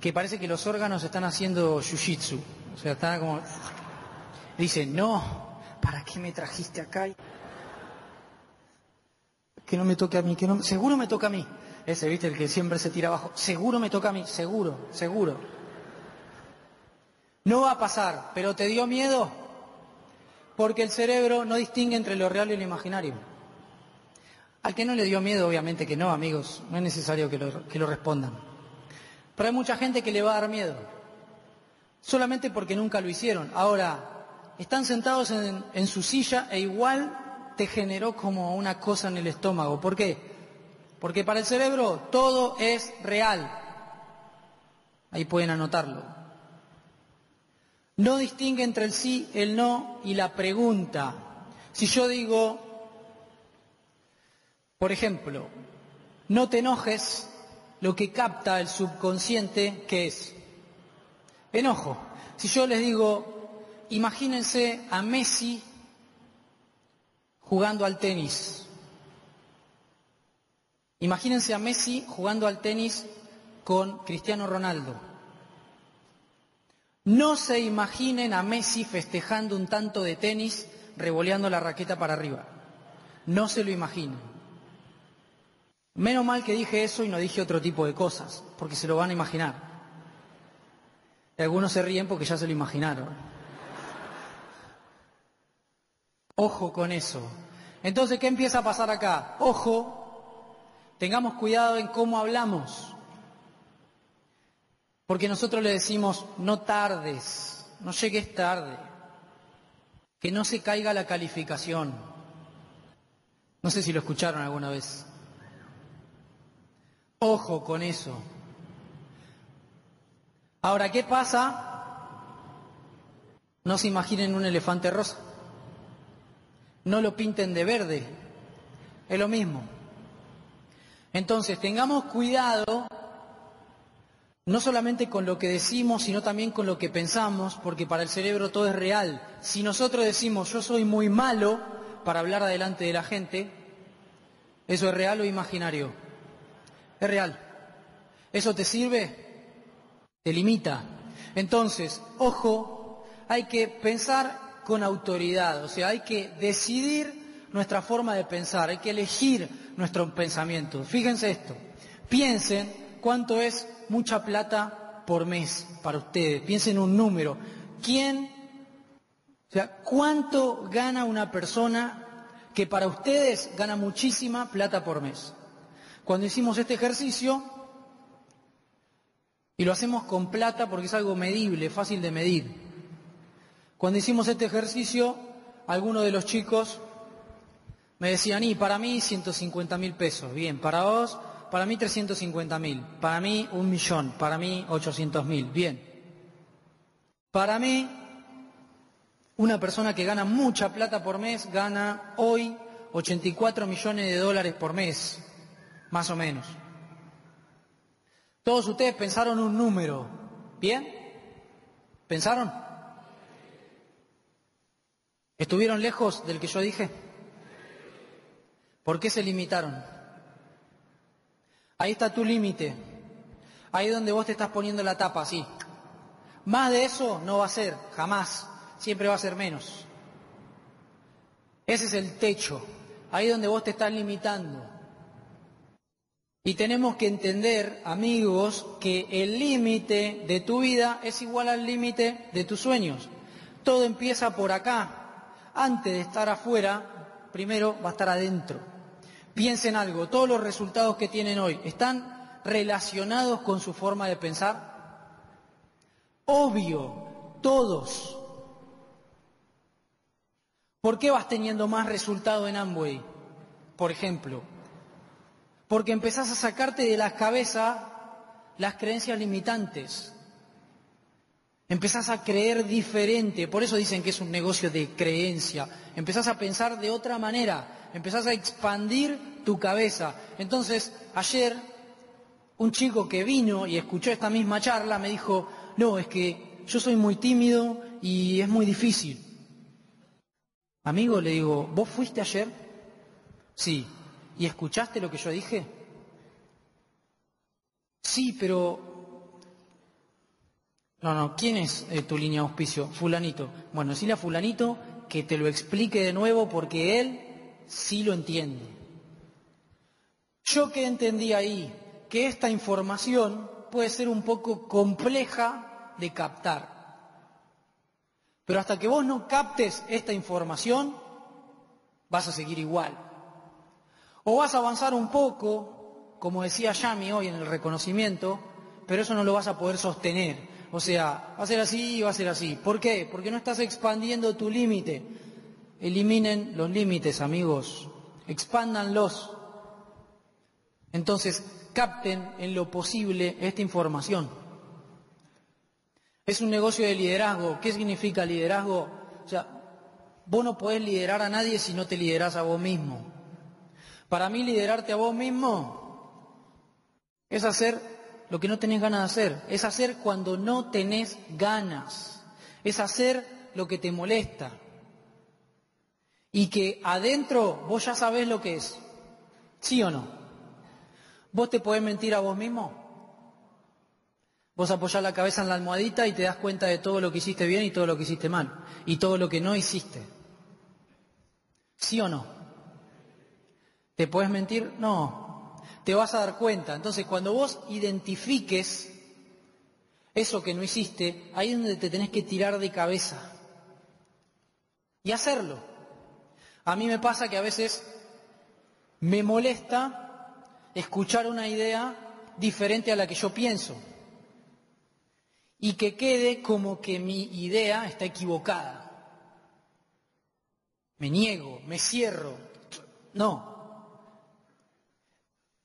que parece que los órganos están haciendo jiu-jitsu. O sea, están como... Dice, no, ¿para qué me trajiste acá? Que no me toque a mí, que no... Seguro me toca a mí. Ese, viste, el que siempre se tira abajo. Seguro me toca a mí, seguro, seguro. No va a pasar, pero ¿te dio miedo? Porque el cerebro no distingue entre lo real y lo imaginario. Al que no le dio miedo, obviamente que no, amigos, no es necesario que lo, que lo respondan. Pero hay mucha gente que le va a dar miedo, solamente porque nunca lo hicieron. Ahora, están sentados en, en su silla e igual te generó como una cosa en el estómago. ¿Por qué? Porque para el cerebro todo es real. Ahí pueden anotarlo. No distingue entre el sí, el no y la pregunta. Si yo digo, por ejemplo, no te enojes, lo que capta el subconsciente, ¿qué es? Enojo. Si yo les digo, imagínense a Messi jugando al tenis. Imagínense a Messi jugando al tenis con Cristiano Ronaldo. No se imaginen a Messi festejando un tanto de tenis revoleando la raqueta para arriba. No se lo imaginen. Menos mal que dije eso y no dije otro tipo de cosas, porque se lo van a imaginar. Y algunos se ríen porque ya se lo imaginaron. Ojo con eso. Entonces, ¿qué empieza a pasar acá? Ojo Tengamos cuidado en cómo hablamos. Porque nosotros le decimos, no tardes, no llegues tarde, que no se caiga la calificación. No sé si lo escucharon alguna vez. Ojo con eso. Ahora, ¿qué pasa? No se imaginen un elefante rosa. No lo pinten de verde. Es lo mismo. Entonces, tengamos cuidado no solamente con lo que decimos, sino también con lo que pensamos, porque para el cerebro todo es real. Si nosotros decimos yo soy muy malo para hablar delante de la gente, ¿eso es real o imaginario? Es real. ¿Eso te sirve? Te limita. Entonces, ojo, hay que pensar con autoridad, o sea, hay que decidir nuestra forma de pensar, hay que elegir nuestro pensamiento. Fíjense esto, piensen cuánto es mucha plata por mes para ustedes. Piensen un número. ¿Quién, o sea, cuánto gana una persona que para ustedes gana muchísima plata por mes? Cuando hicimos este ejercicio, y lo hacemos con plata porque es algo medible, fácil de medir. Cuando hicimos este ejercicio, algunos de los chicos me decían, y para mí 150 mil pesos, bien, para vos para mí 350 mil, para mí un millón, para mí 800 mil, bien. Para mí, una persona que gana mucha plata por mes gana hoy 84 millones de dólares por mes, más o menos. Todos ustedes pensaron un número, ¿bien? ¿Pensaron? ¿Estuvieron lejos del que yo dije? ¿Por qué se limitaron? Ahí está tu límite. Ahí es donde vos te estás poniendo la tapa, así. Más de eso no va a ser, jamás. Siempre va a ser menos. Ese es el techo. Ahí es donde vos te estás limitando. Y tenemos que entender, amigos, que el límite de tu vida es igual al límite de tus sueños. Todo empieza por acá. Antes de estar afuera, primero va a estar adentro. Piensen algo, todos los resultados que tienen hoy, ¿están relacionados con su forma de pensar? Obvio, todos. ¿Por qué vas teniendo más resultado en Amway? Por ejemplo, porque empezás a sacarte de la cabeza las creencias limitantes. Empezás a creer diferente, por eso dicen que es un negocio de creencia. Empezás a pensar de otra manera, empezás a expandir tu cabeza. Entonces, ayer un chico que vino y escuchó esta misma charla me dijo, no, es que yo soy muy tímido y es muy difícil. Amigo, le digo, ¿vos fuiste ayer? Sí. ¿Y escuchaste lo que yo dije? Sí, pero... No, no, ¿quién es eh, tu línea de auspicio? Fulanito. Bueno, decirle a fulanito que te lo explique de nuevo porque él sí lo entiende. Yo que entendí ahí que esta información puede ser un poco compleja de captar. Pero hasta que vos no captes esta información, vas a seguir igual. O vas a avanzar un poco, como decía Yami hoy en el reconocimiento, pero eso no lo vas a poder sostener. O sea, va a ser así y va a ser así. ¿Por qué? Porque no estás expandiendo tu límite. Eliminen los límites, amigos, expándanlos. Entonces, capten en lo posible esta información. Es un negocio de liderazgo. ¿Qué significa liderazgo? O sea, vos no podés liderar a nadie si no te liderás a vos mismo. Para mí, liderarte a vos mismo es hacer lo que no tenés ganas de hacer. Es hacer cuando no tenés ganas. Es hacer lo que te molesta y que adentro vos ya sabés lo que es. ¿Sí o no? ¿Vos te podés mentir a vos mismo? Vos apoyás la cabeza en la almohadita y te das cuenta de todo lo que hiciste bien y todo lo que hiciste mal. Y todo lo que no hiciste. ¿Sí o no? ¿Te puedes mentir? No. Te vas a dar cuenta. Entonces, cuando vos identifiques eso que no hiciste, ahí es donde te tenés que tirar de cabeza. Y hacerlo. A mí me pasa que a veces me molesta escuchar una idea diferente a la que yo pienso y que quede como que mi idea está equivocada. Me niego, me cierro. No.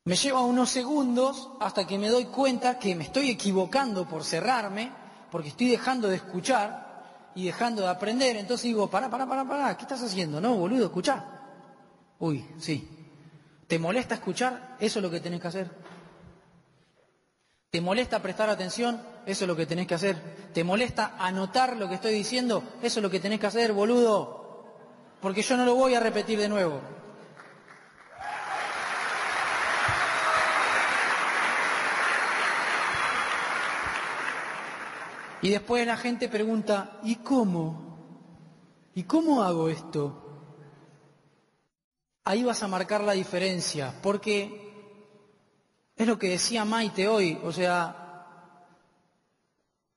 Me lleva unos segundos hasta que me doy cuenta que me estoy equivocando por cerrarme, porque estoy dejando de escuchar y dejando de aprender. Entonces digo, pará, pará, pará, pará, ¿qué estás haciendo? No, boludo, escuchá. Uy, sí. ¿Te molesta escuchar? Eso es lo que tenés que hacer. ¿Te molesta prestar atención? Eso es lo que tenés que hacer. ¿Te molesta anotar lo que estoy diciendo? Eso es lo que tenés que hacer, boludo. Porque yo no lo voy a repetir de nuevo. Y después la gente pregunta, ¿y cómo? ¿Y cómo hago esto? Ahí vas a marcar la diferencia, porque es lo que decía Maite hoy, o sea,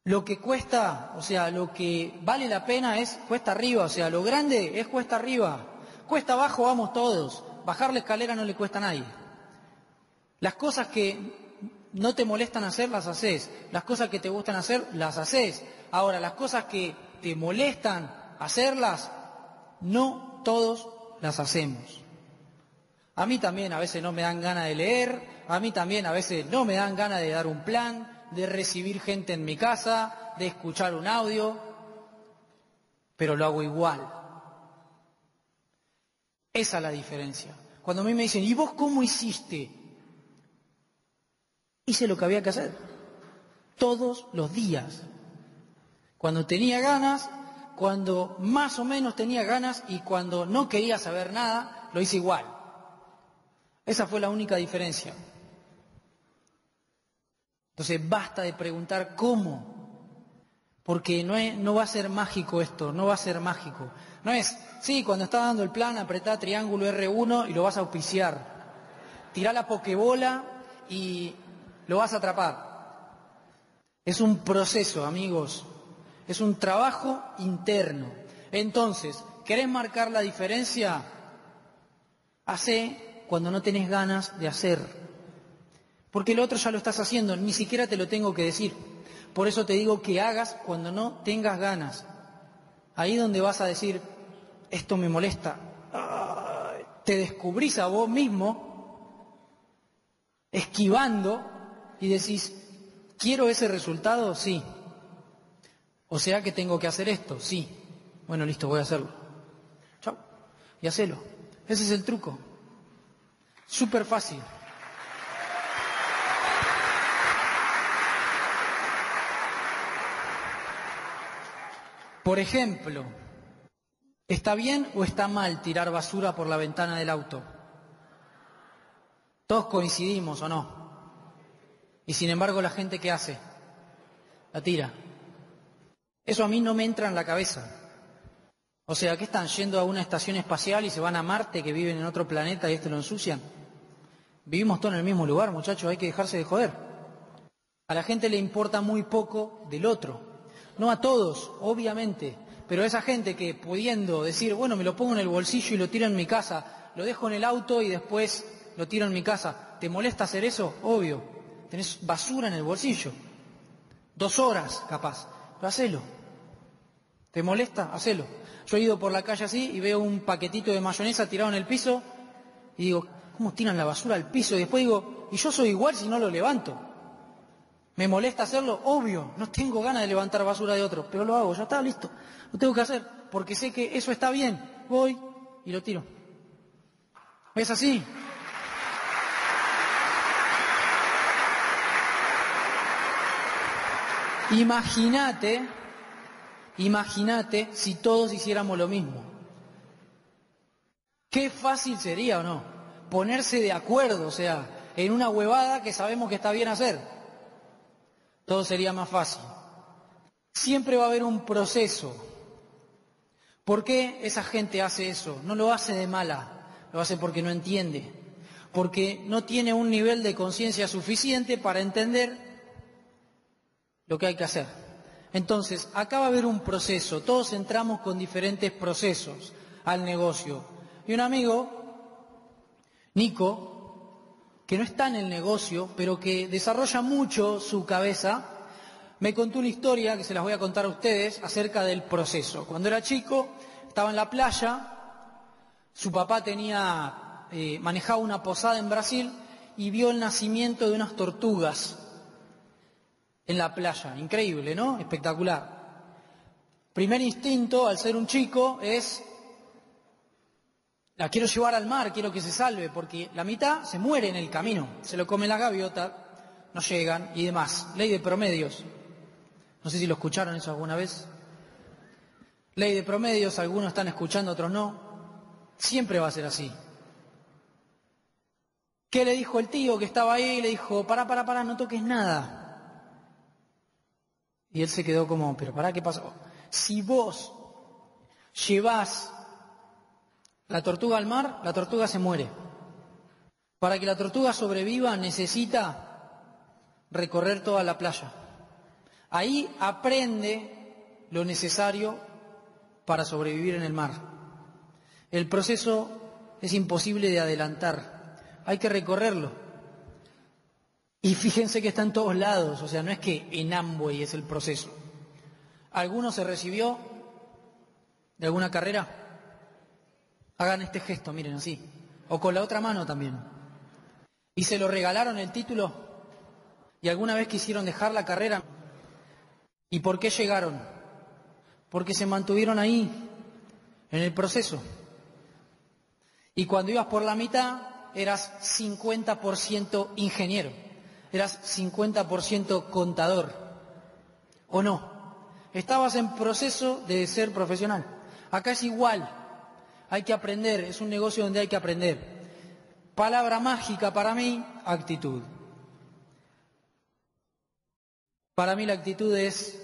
lo que cuesta, o sea, lo que vale la pena es cuesta arriba, o sea, lo grande es cuesta arriba. Cuesta abajo vamos todos, bajar la escalera no le cuesta a nadie. Las cosas que no te molestan hacer, las haces. Las cosas que te gustan hacer, las haces. Ahora, las cosas que te molestan hacerlas, no todos las hacemos. A mí también a veces no me dan ganas de leer, a mí también a veces no me dan ganas de dar un plan, de recibir gente en mi casa, de escuchar un audio, pero lo hago igual. Esa es la diferencia. Cuando a mí me dicen, ¿y vos cómo hiciste? Hice lo que había que hacer. Todos los días. Cuando tenía ganas, cuando más o menos tenía ganas y cuando no quería saber nada, lo hice igual. Esa fue la única diferencia. Entonces basta de preguntar cómo, porque no, no va a ser mágico esto, no va a ser mágico. No es, sí, cuando está dando el plan, apretá triángulo R1 y lo vas a auspiciar. Tirá la pokebola y lo vas a atrapar. Es un proceso, amigos. Es un trabajo interno. Entonces, ¿querés marcar la diferencia? Hace cuando no tenés ganas de hacer. Porque el otro ya lo estás haciendo, ni siquiera te lo tengo que decir. Por eso te digo que hagas cuando no tengas ganas. Ahí donde vas a decir, esto me molesta. Te descubrís a vos mismo esquivando y decís, ¿quiero ese resultado? Sí. O sea que tengo que hacer esto, sí. Bueno, listo, voy a hacerlo. Chao. Y hacelo. Ese es el truco. Súper fácil. Por ejemplo, ¿está bien o está mal tirar basura por la ventana del auto? Todos coincidimos o no. Y sin embargo la gente que hace, la tira. Eso a mí no me entra en la cabeza. O sea, ¿qué están yendo a una estación espacial y se van a Marte que viven en otro planeta y esto lo ensucian? Vivimos todos en el mismo lugar, muchachos, hay que dejarse de joder. A la gente le importa muy poco del otro. No a todos, obviamente, pero a esa gente que pudiendo decir, bueno, me lo pongo en el bolsillo y lo tiro en mi casa, lo dejo en el auto y después lo tiro en mi casa, ¿te molesta hacer eso? Obvio tenés basura en el bolsillo. Dos horas, capaz. Pero hacelo. ¿Te molesta? Hacelo. Yo he ido por la calle así y veo un paquetito de mayonesa tirado en el piso y digo, ¿cómo tiran la basura al piso? Y después digo, ¿y yo soy igual si no lo levanto? ¿Me molesta hacerlo? Obvio, no tengo ganas de levantar basura de otro, pero lo hago, ya está, listo. Lo tengo que hacer porque sé que eso está bien. Voy y lo tiro. ¿Es así? Imagínate, imagínate si todos hiciéramos lo mismo. Qué fácil sería o no ponerse de acuerdo, o sea, en una huevada que sabemos que está bien hacer. Todo sería más fácil. Siempre va a haber un proceso. ¿Por qué esa gente hace eso? No lo hace de mala, lo hace porque no entiende, porque no tiene un nivel de conciencia suficiente para entender lo que hay que hacer. Entonces, acá va a haber un proceso, todos entramos con diferentes procesos al negocio. Y un amigo, Nico, que no está en el negocio, pero que desarrolla mucho su cabeza, me contó una historia que se las voy a contar a ustedes acerca del proceso. Cuando era chico, estaba en la playa, su papá tenía, eh, manejaba una posada en Brasil y vio el nacimiento de unas tortugas en la playa. Increíble, ¿no? Espectacular. Primer instinto, al ser un chico, es, la quiero llevar al mar, quiero que se salve, porque la mitad se muere en el camino, se lo come la gaviota, no llegan y demás. Ley de promedios. No sé si lo escucharon eso alguna vez. Ley de promedios, algunos están escuchando, otros no. Siempre va a ser así. ¿Qué le dijo el tío que estaba ahí? Le dijo, para, para, para, no toques nada. Y él se quedó como, pero para, ¿qué pasó? Si vos llevas la tortuga al mar, la tortuga se muere. Para que la tortuga sobreviva necesita recorrer toda la playa. Ahí aprende lo necesario para sobrevivir en el mar. El proceso es imposible de adelantar, hay que recorrerlo. Y fíjense que está en todos lados, o sea, no es que en Amway es el proceso. ¿Alguno se recibió de alguna carrera? Hagan este gesto, miren así. O con la otra mano también. ¿Y se lo regalaron el título? ¿Y alguna vez quisieron dejar la carrera? ¿Y por qué llegaron? Porque se mantuvieron ahí, en el proceso. Y cuando ibas por la mitad, eras 50% ingeniero eras 50% contador, ¿o no? Estabas en proceso de ser profesional. Acá es igual, hay que aprender, es un negocio donde hay que aprender. Palabra mágica para mí, actitud. Para mí la actitud es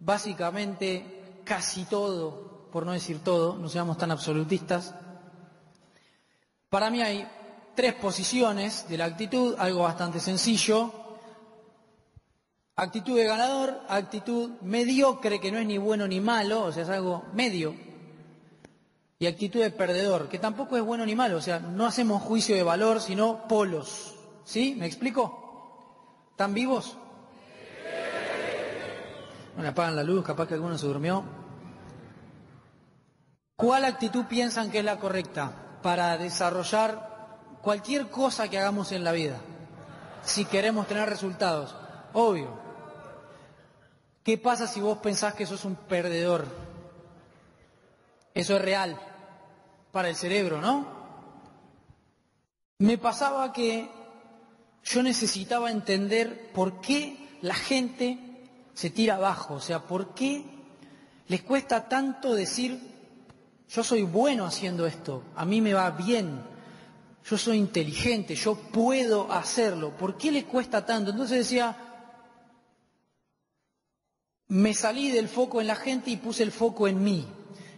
básicamente casi todo, por no decir todo, no seamos tan absolutistas. Para mí hay tres posiciones de la actitud, algo bastante sencillo. Actitud de ganador, actitud mediocre, que no es ni bueno ni malo, o sea, es algo medio. Y actitud de perdedor, que tampoco es bueno ni malo, o sea, no hacemos juicio de valor, sino polos. ¿Sí? ¿Me explico? ¿Están vivos? Bueno, apagan la luz, capaz que alguno se durmió. ¿Cuál actitud piensan que es la correcta para desarrollar cualquier cosa que hagamos en la vida, si queremos tener resultados, obvio. ¿Qué pasa si vos pensás que sos un perdedor? Eso es real para el cerebro, ¿no? Me pasaba que yo necesitaba entender por qué la gente se tira abajo, o sea, por qué les cuesta tanto decir, yo soy bueno haciendo esto, a mí me va bien, yo soy inteligente, yo puedo hacerlo, ¿por qué le cuesta tanto? Entonces decía, me salí del foco en la gente y puse el foco en mí.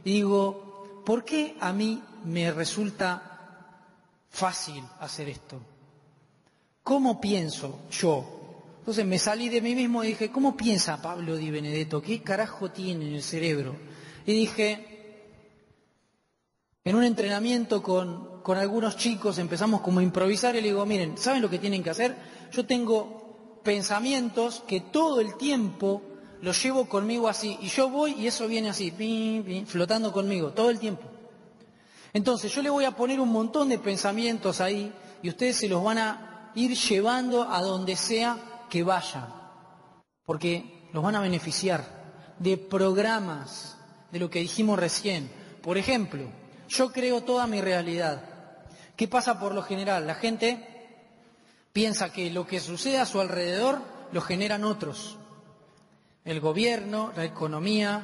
Y digo, ¿por qué a mí me resulta fácil hacer esto? ¿Cómo pienso yo? Entonces me salí de mí mismo y dije, ¿cómo piensa Pablo Di Benedetto? ¿Qué carajo tiene en el cerebro? Y dije, en un entrenamiento con con algunos chicos empezamos como a improvisar y le digo, miren, ¿saben lo que tienen que hacer? Yo tengo pensamientos que todo el tiempo los llevo conmigo así y yo voy y eso viene así, flotando conmigo, todo el tiempo. Entonces yo le voy a poner un montón de pensamientos ahí y ustedes se los van a ir llevando a donde sea que vayan, porque los van a beneficiar de programas, de lo que dijimos recién. Por ejemplo, yo creo toda mi realidad. ¿Qué pasa por lo general? La gente piensa que lo que sucede a su alrededor lo generan otros. El gobierno, la economía,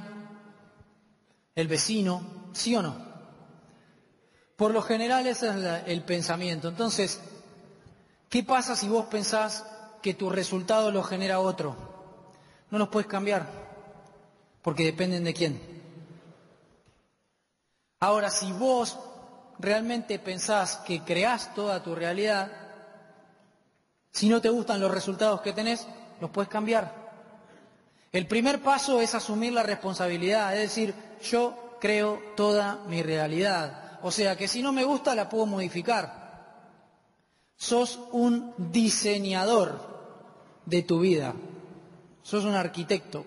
el vecino, ¿sí o no? Por lo general ese es el pensamiento. Entonces, ¿qué pasa si vos pensás que tu resultado lo genera otro? No los puedes cambiar, porque dependen de quién. Ahora, si vos realmente pensás que creás toda tu realidad, si no te gustan los resultados que tenés, los puedes cambiar. El primer paso es asumir la responsabilidad, es decir, yo creo toda mi realidad. O sea que si no me gusta la puedo modificar. Sos un diseñador de tu vida. Sos un arquitecto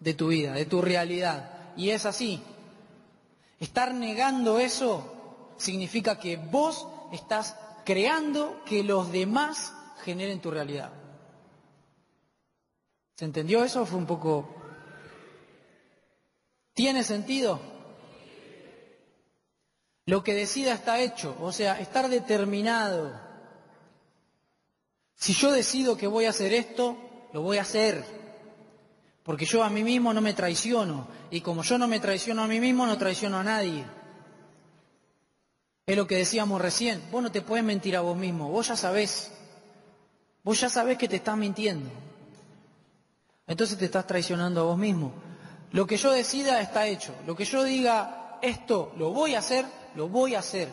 de tu vida, de tu realidad. Y es así. Estar negando eso significa que vos estás creando que los demás generen tu realidad. ¿Se entendió eso fue un poco... ¿Tiene sentido? Lo que decida está hecho, o sea, estar determinado. Si yo decido que voy a hacer esto, lo voy a hacer. Porque yo a mí mismo no me traiciono. Y como yo no me traiciono a mí mismo, no traiciono a nadie. Es lo que decíamos recién. Vos no te puedes mentir a vos mismo. Vos ya sabés. Vos ya sabés que te estás mintiendo. Entonces te estás traicionando a vos mismo. Lo que yo decida está hecho. Lo que yo diga, esto lo voy a hacer, lo voy a hacer.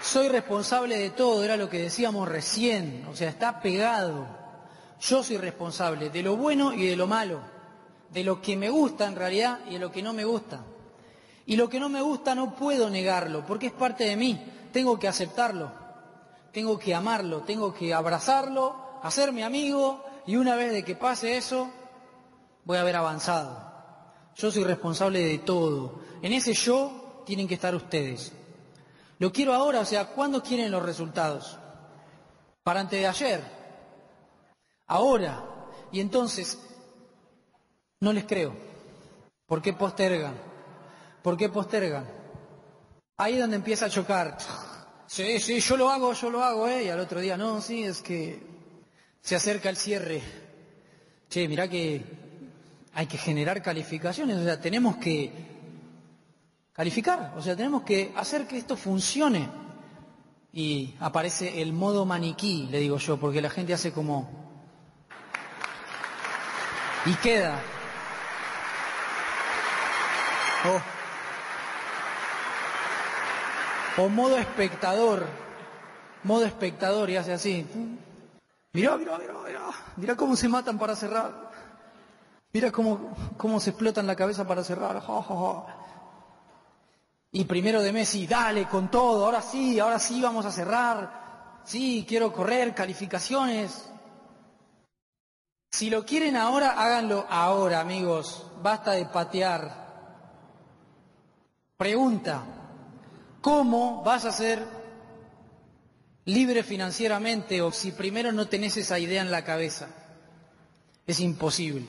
Soy responsable de todo, era lo que decíamos recién, o sea, está pegado. Yo soy responsable de lo bueno y de lo malo, de lo que me gusta en realidad y de lo que no me gusta. Y lo que no me gusta no puedo negarlo, porque es parte de mí, tengo que aceptarlo, tengo que amarlo, tengo que abrazarlo, hacerme amigo y una vez de que pase eso, voy a haber avanzado. Yo soy responsable de todo. En ese yo tienen que estar ustedes. Lo quiero ahora, o sea, ¿cuándo quieren los resultados? Para antes de ayer. Ahora. Y entonces, no les creo. ¿Por qué postergan? ¿Por qué postergan? Ahí es donde empieza a chocar. Sí, sí, yo lo hago, yo lo hago, ¿eh? Y al otro día, no, sí, es que se acerca el cierre. Che, mirá que hay que generar calificaciones, o sea, tenemos que calificar, o sea, tenemos que hacer que esto funcione. Y aparece el modo maniquí, le digo yo, porque la gente hace como... Y queda. O modo espectador, modo espectador y hace así. Mirá, mirá, mirá, mirá, mirá cómo se matan para cerrar. Mira cómo, cómo se explotan la cabeza para cerrar. Y primero de Messi, dale con todo, ahora sí, ahora sí vamos a cerrar. Sí, quiero correr, calificaciones. Si lo quieren ahora, háganlo ahora, amigos. Basta de patear. Pregunta, ¿cómo vas a ser libre financieramente o si primero no tenés esa idea en la cabeza? Es imposible.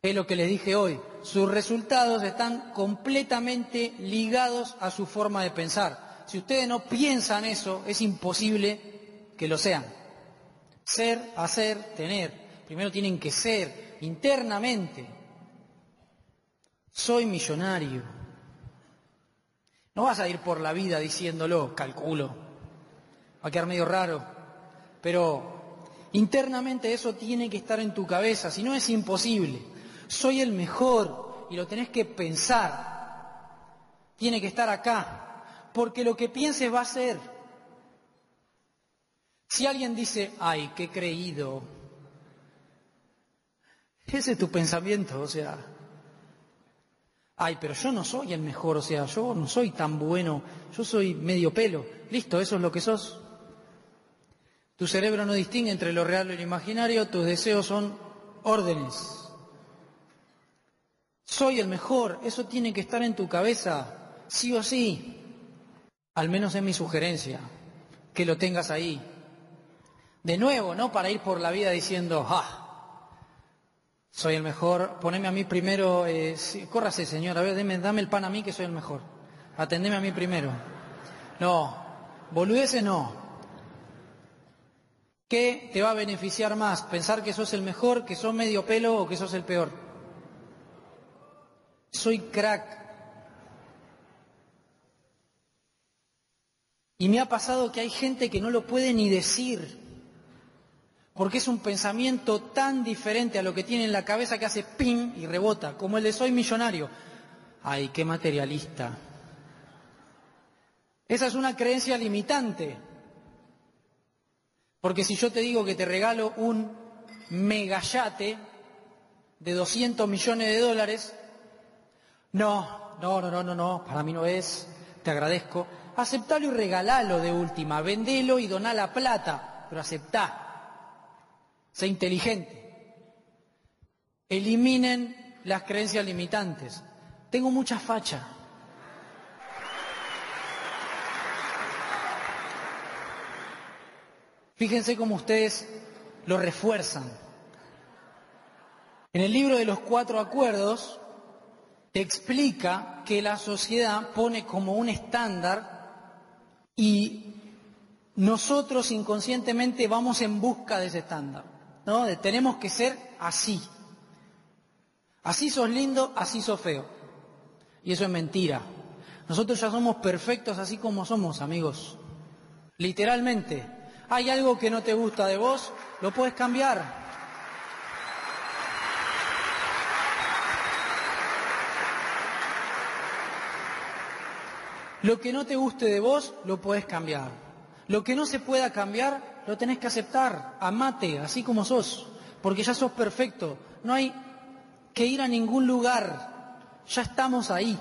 Es lo que les dije hoy. Sus resultados están completamente ligados a su forma de pensar. Si ustedes no piensan eso, es imposible que lo sean. Ser, hacer, tener. Primero tienen que ser internamente. Soy millonario. No vas a ir por la vida diciéndolo, calculo. Va a quedar medio raro. Pero internamente eso tiene que estar en tu cabeza, si no es imposible soy el mejor y lo tenés que pensar. Tiene que estar acá, porque lo que pienses va a ser. Si alguien dice, ay, qué creído, ese es tu pensamiento, o sea, ay, pero yo no soy el mejor, o sea, yo no soy tan bueno, yo soy medio pelo, listo, eso es lo que sos. Tu cerebro no distingue entre lo real y lo imaginario, tus deseos son órdenes. Soy el mejor, eso tiene que estar en tu cabeza, sí o sí. Al menos es mi sugerencia, que lo tengas ahí. De nuevo, no para ir por la vida diciendo, ah, soy el mejor, poneme a mí primero, eh, córrase señor, a ver, dame el pan a mí que soy el mejor. Atendeme a mí primero. No, boludeces no. ¿Qué te va a beneficiar más? ¿Pensar que sos el mejor, que sos medio pelo o que sos el peor? soy crack. Y me ha pasado que hay gente que no lo puede ni decir, porque es un pensamiento tan diferente a lo que tiene en la cabeza que hace ping y rebota, como el de soy millonario. Ay, qué materialista. Esa es una creencia limitante. Porque si yo te digo que te regalo un megayate de 200 millones de dólares, no, no, no, no, no, no, para mí no es, te agradezco. Aceptalo y regalalo de última, vendelo y doná la plata, pero aceptá. Sé inteligente. Eliminen las creencias limitantes. Tengo mucha facha. Fíjense cómo ustedes lo refuerzan. En el libro de los cuatro acuerdos, explica que la sociedad pone como un estándar y nosotros inconscientemente vamos en busca de ese estándar, ¿no? Tenemos que ser así. Así sos lindo, así sos feo. Y eso es mentira. Nosotros ya somos perfectos así como somos, amigos. Literalmente. Hay algo que no te gusta de vos, lo puedes cambiar. Lo que no te guste de vos, lo puedes cambiar. Lo que no se pueda cambiar, lo tenés que aceptar. Amate, así como sos. Porque ya sos perfecto. No hay que ir a ningún lugar. Ya estamos ahí.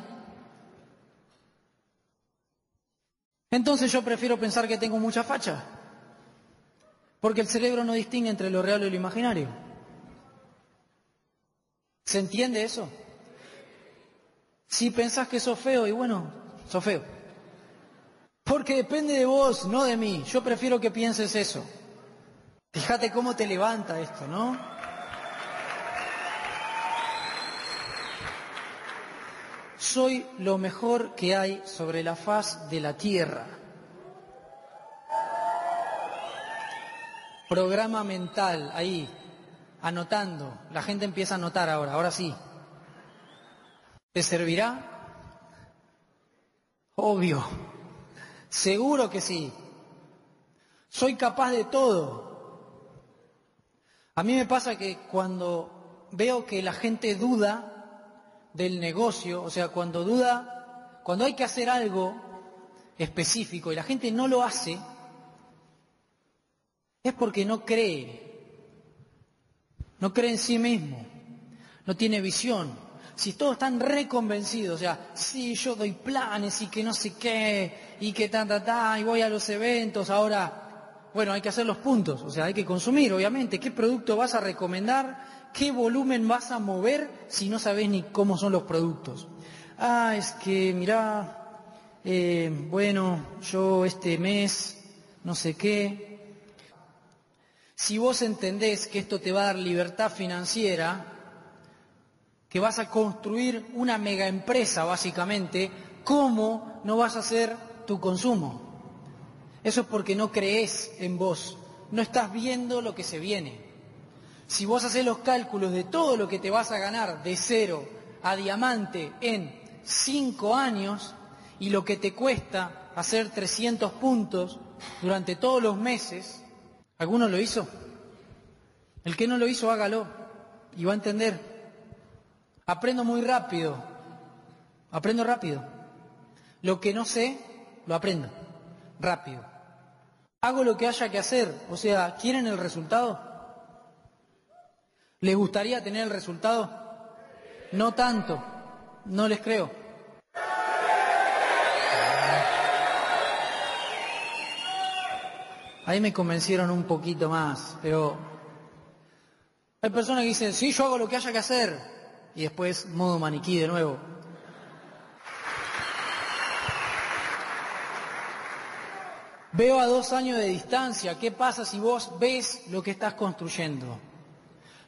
Entonces yo prefiero pensar que tengo mucha facha. Porque el cerebro no distingue entre lo real y lo imaginario. ¿Se entiende eso? Si pensás que sos feo, y bueno, sos feo. Porque depende de vos, no de mí. Yo prefiero que pienses eso. Fíjate cómo te levanta esto, ¿no? Soy lo mejor que hay sobre la faz de la tierra. Programa mental, ahí, anotando. La gente empieza a anotar ahora, ahora sí. ¿Te servirá? Obvio. Seguro que sí. Soy capaz de todo. A mí me pasa que cuando veo que la gente duda, del negocio, o sea, cuando duda, cuando hay que hacer algo específico y la gente no lo hace, es porque no cree, no cree en sí mismo, no tiene visión. Si todos están reconvencidos, o sea, sí, yo doy planes y que no sé qué, y que ta, ta, ta, y voy a los eventos, ahora, bueno, hay que hacer los puntos, o sea, hay que consumir, obviamente, qué producto vas a recomendar, ¿qué volumen vas a mover si no sabes ni cómo son los productos? Ah, es que, mirá, eh, bueno, yo este mes, no sé qué. Si vos entendés que esto te va a dar libertad financiera, que vas a construir una mega empresa básicamente, ¿cómo no vas a hacer tu consumo? Eso es porque no crees en vos, no estás viendo lo que se viene. Si vos haces los cálculos de todo lo que te vas a ganar de cero a diamante en cinco años y lo que te cuesta hacer 300 puntos durante todos los meses, ¿alguno lo hizo? El que no lo hizo, hágalo y va a entender. Aprendo muy rápido, aprendo rápido. Lo que no sé, lo aprendo rápido. Hago lo que haya que hacer, o sea, ¿quieren el resultado? ¿Les gustaría tener el resultado? No tanto, no les creo. Ahí me convencieron un poquito más, pero hay personas que dicen, sí, yo hago lo que haya que hacer, y después modo maniquí de nuevo. Veo a dos años de distancia, ¿qué pasa si vos ves lo que estás construyendo?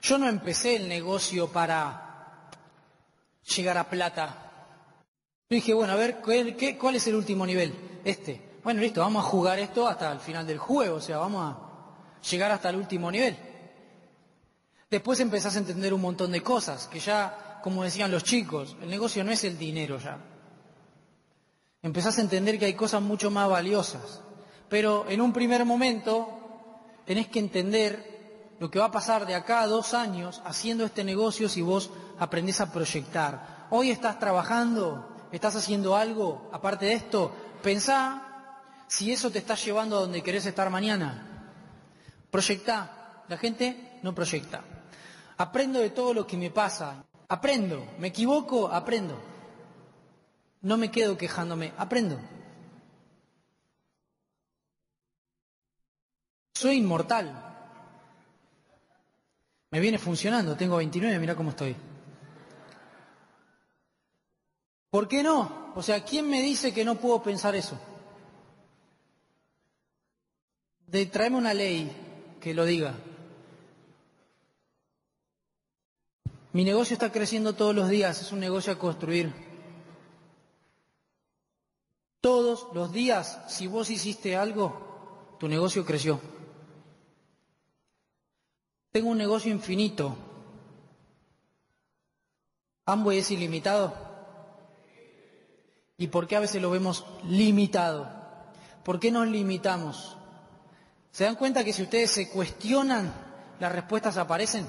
Yo no empecé el negocio para llegar a plata. Yo dije, bueno, a ver, ¿cuál es el último nivel? Este. Bueno, listo, vamos a jugar esto hasta el final del juego, o sea, vamos a llegar hasta el último nivel. Después empezás a entender un montón de cosas, que ya, como decían los chicos, el negocio no es el dinero ya. Empezás a entender que hay cosas mucho más valiosas. Pero en un primer momento tenés que entender lo que va a pasar de acá a dos años haciendo este negocio si vos aprendés a proyectar. Hoy estás trabajando, estás haciendo algo, aparte de esto, pensá si eso te está llevando a donde querés estar mañana. Proyectá. La gente no proyecta. Aprendo de todo lo que me pasa. Aprendo. Me equivoco, aprendo. No me quedo quejándome, aprendo. Soy inmortal. Me viene funcionando, tengo 29, mira cómo estoy. ¿Por qué no? O sea, ¿quién me dice que no puedo pensar eso? De traerme una ley que lo diga. Mi negocio está creciendo todos los días, es un negocio a construir. Todos los días, si vos hiciste algo, tu negocio creció. Tengo un negocio infinito. Amway es ilimitado. ¿Y por qué a veces lo vemos limitado? ¿Por qué nos limitamos? ¿Se dan cuenta que si ustedes se cuestionan, las respuestas aparecen?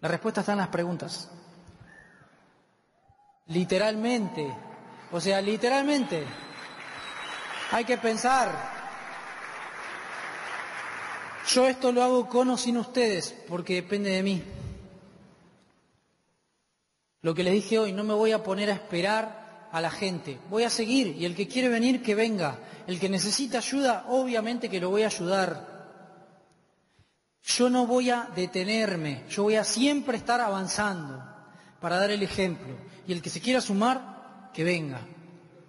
La respuesta está en las preguntas. Literalmente. O sea, literalmente. Hay que pensar. Yo esto lo hago con o sin ustedes, porque depende de mí. Lo que les dije hoy, no me voy a poner a esperar a la gente. Voy a seguir y el que quiere venir, que venga. El que necesita ayuda, obviamente que lo voy a ayudar. Yo no voy a detenerme, yo voy a siempre estar avanzando para dar el ejemplo. Y el que se quiera sumar, que venga.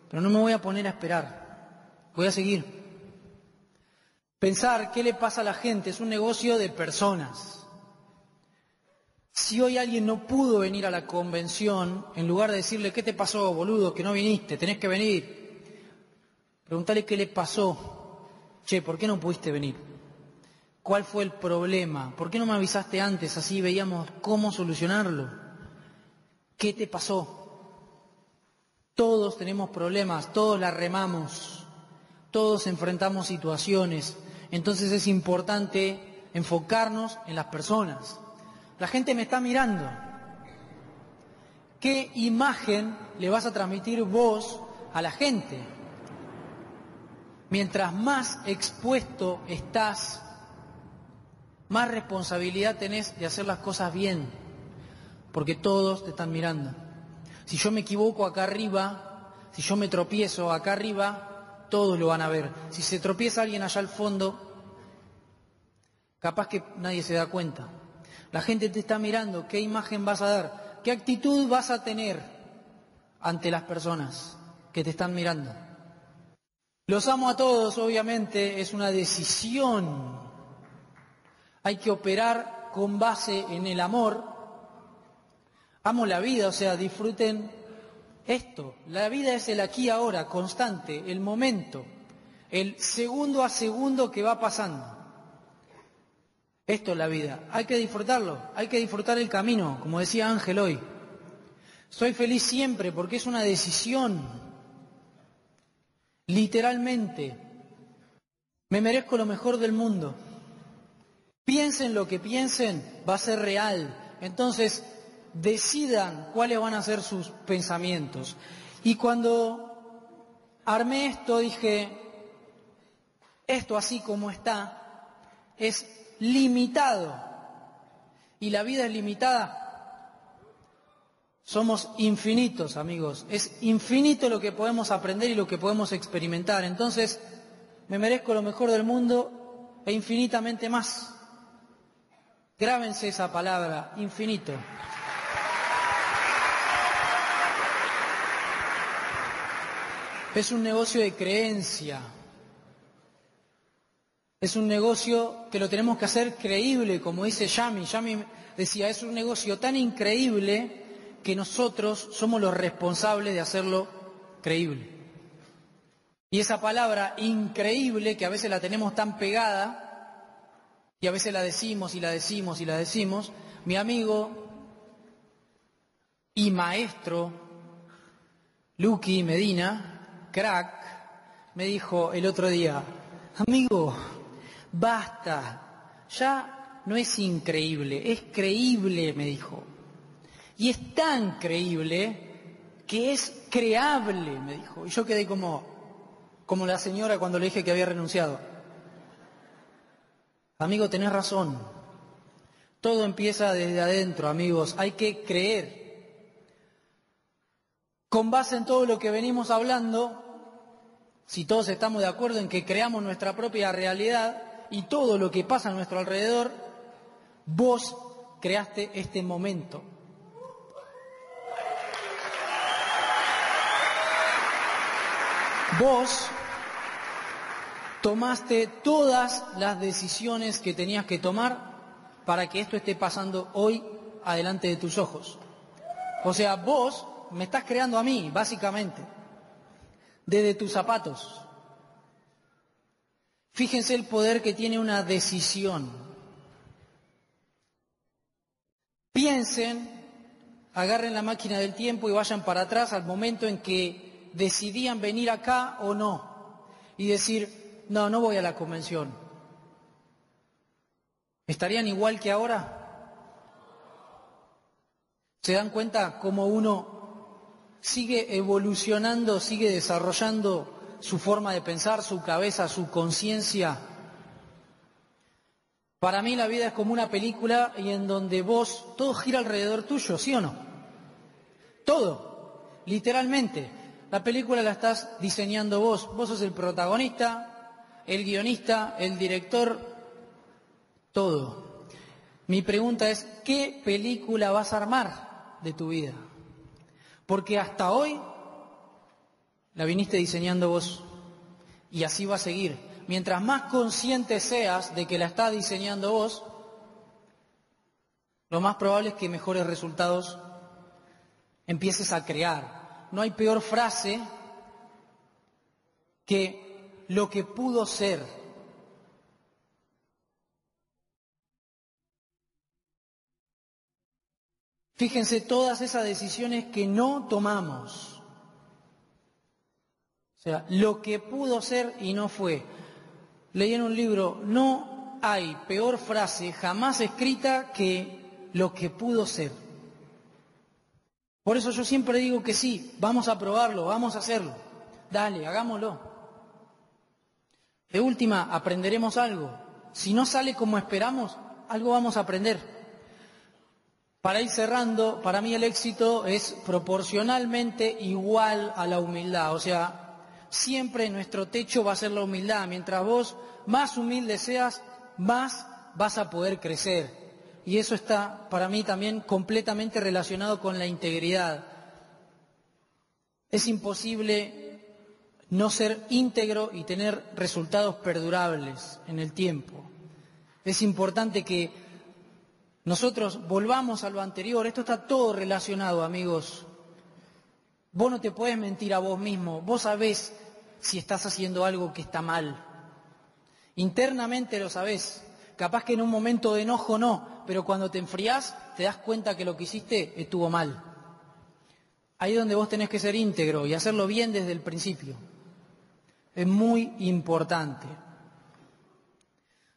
Pero no me voy a poner a esperar, voy a seguir. Pensar qué le pasa a la gente es un negocio de personas. Si hoy alguien no pudo venir a la convención, en lugar de decirle, ¿qué te pasó, boludo, que no viniste, tenés que venir? Preguntale qué le pasó. Che, ¿por qué no pudiste venir? ¿Cuál fue el problema? ¿Por qué no me avisaste antes? Así veíamos cómo solucionarlo. ¿Qué te pasó? Todos tenemos problemas, todos la remamos, todos enfrentamos situaciones. Entonces es importante enfocarnos en las personas. La gente me está mirando. ¿Qué imagen le vas a transmitir vos a la gente? Mientras más expuesto estás más responsabilidad tenés de hacer las cosas bien, porque todos te están mirando. Si yo me equivoco acá arriba, si yo me tropiezo acá arriba, todos lo van a ver. Si se tropieza alguien allá al fondo, capaz que nadie se da cuenta. La gente te está mirando, ¿qué imagen vas a dar? ¿Qué actitud vas a tener ante las personas que te están mirando? Los amo a todos, obviamente, es una decisión hay que operar con base en el amor. Amo la vida, o sea, disfruten esto. La vida es el aquí ahora, constante, el momento, el segundo a segundo que va pasando. Esto es la vida. Hay que disfrutarlo, hay que disfrutar el camino, como decía Ángel hoy. Soy feliz siempre porque es una decisión. Literalmente. Me merezco lo mejor del mundo. Piensen lo que piensen, va a ser real. Entonces, decidan cuáles van a ser sus pensamientos. Y cuando armé esto, dije, esto así como está, es limitado. Y la vida es limitada. Somos infinitos, amigos. Es infinito lo que podemos aprender y lo que podemos experimentar. Entonces, me merezco lo mejor del mundo e infinitamente más. Grábense esa palabra, infinito. Es un negocio de creencia. Es un negocio que lo tenemos que hacer creíble, como dice Yami. Yami decía, es un negocio tan increíble que nosotros somos los responsables de hacerlo creíble. Y esa palabra increíble, que a veces la tenemos tan pegada, y a veces la decimos y la decimos y la decimos. Mi amigo y maestro, Lucky Medina, crack, me dijo el otro día, amigo, basta, ya no es increíble, es creíble, me dijo. Y es tan creíble que es creable, me dijo. Y yo quedé como, como la señora cuando le dije que había renunciado. Amigo, tenés razón. Todo empieza desde adentro, amigos. Hay que creer. Con base en todo lo que venimos hablando, si todos estamos de acuerdo en que creamos nuestra propia realidad y todo lo que pasa a nuestro alrededor, vos creaste este momento. Vos tomaste todas las decisiones que tenías que tomar para que esto esté pasando hoy adelante de tus ojos. O sea, vos me estás creando a mí, básicamente, desde tus zapatos. Fíjense el poder que tiene una decisión. Piensen, agarren la máquina del tiempo y vayan para atrás al momento en que decidían venir acá o no. Y decir, no, no voy a la convención. ¿Estarían igual que ahora? ¿Se dan cuenta cómo uno sigue evolucionando, sigue desarrollando su forma de pensar, su cabeza, su conciencia. Para mí la vida es como una película y en donde vos, todo gira alrededor tuyo, ¿sí o no? Todo, literalmente. La película la estás diseñando vos, vos sos el protagonista, el guionista, el director, todo. Mi pregunta es, ¿qué película vas a armar de tu vida? Porque hasta hoy la viniste diseñando vos y así va a seguir. Mientras más consciente seas de que la está diseñando vos, lo más probable es que mejores resultados empieces a crear. No hay peor frase que lo que pudo ser. Fíjense todas esas decisiones que no tomamos sea, lo que pudo ser y no fue. Leí en un libro, no hay peor frase jamás escrita que lo que pudo ser. Por eso yo siempre digo que sí, vamos a probarlo, vamos a hacerlo. Dale, hagámoslo. De última, aprenderemos algo. Si no sale como esperamos, algo vamos a aprender. Para ir cerrando, para mí el éxito es proporcionalmente igual a la humildad. O sea, siempre nuestro techo va a ser la humildad. Mientras vos más humilde seas, más vas a poder crecer. Y eso está para mí también completamente relacionado con la integridad. Es imposible no ser íntegro y tener resultados perdurables en el tiempo. Es importante que nosotros volvamos a lo anterior. Esto está todo relacionado, amigos. Vos no te puedes mentir a vos mismo, vos sabés si estás haciendo algo que está mal. Internamente lo sabés, capaz que en un momento de enojo no, pero cuando te enfriás te das cuenta que lo que hiciste estuvo mal. Ahí es donde vos tenés que ser íntegro y hacerlo bien desde el principio. Es muy importante.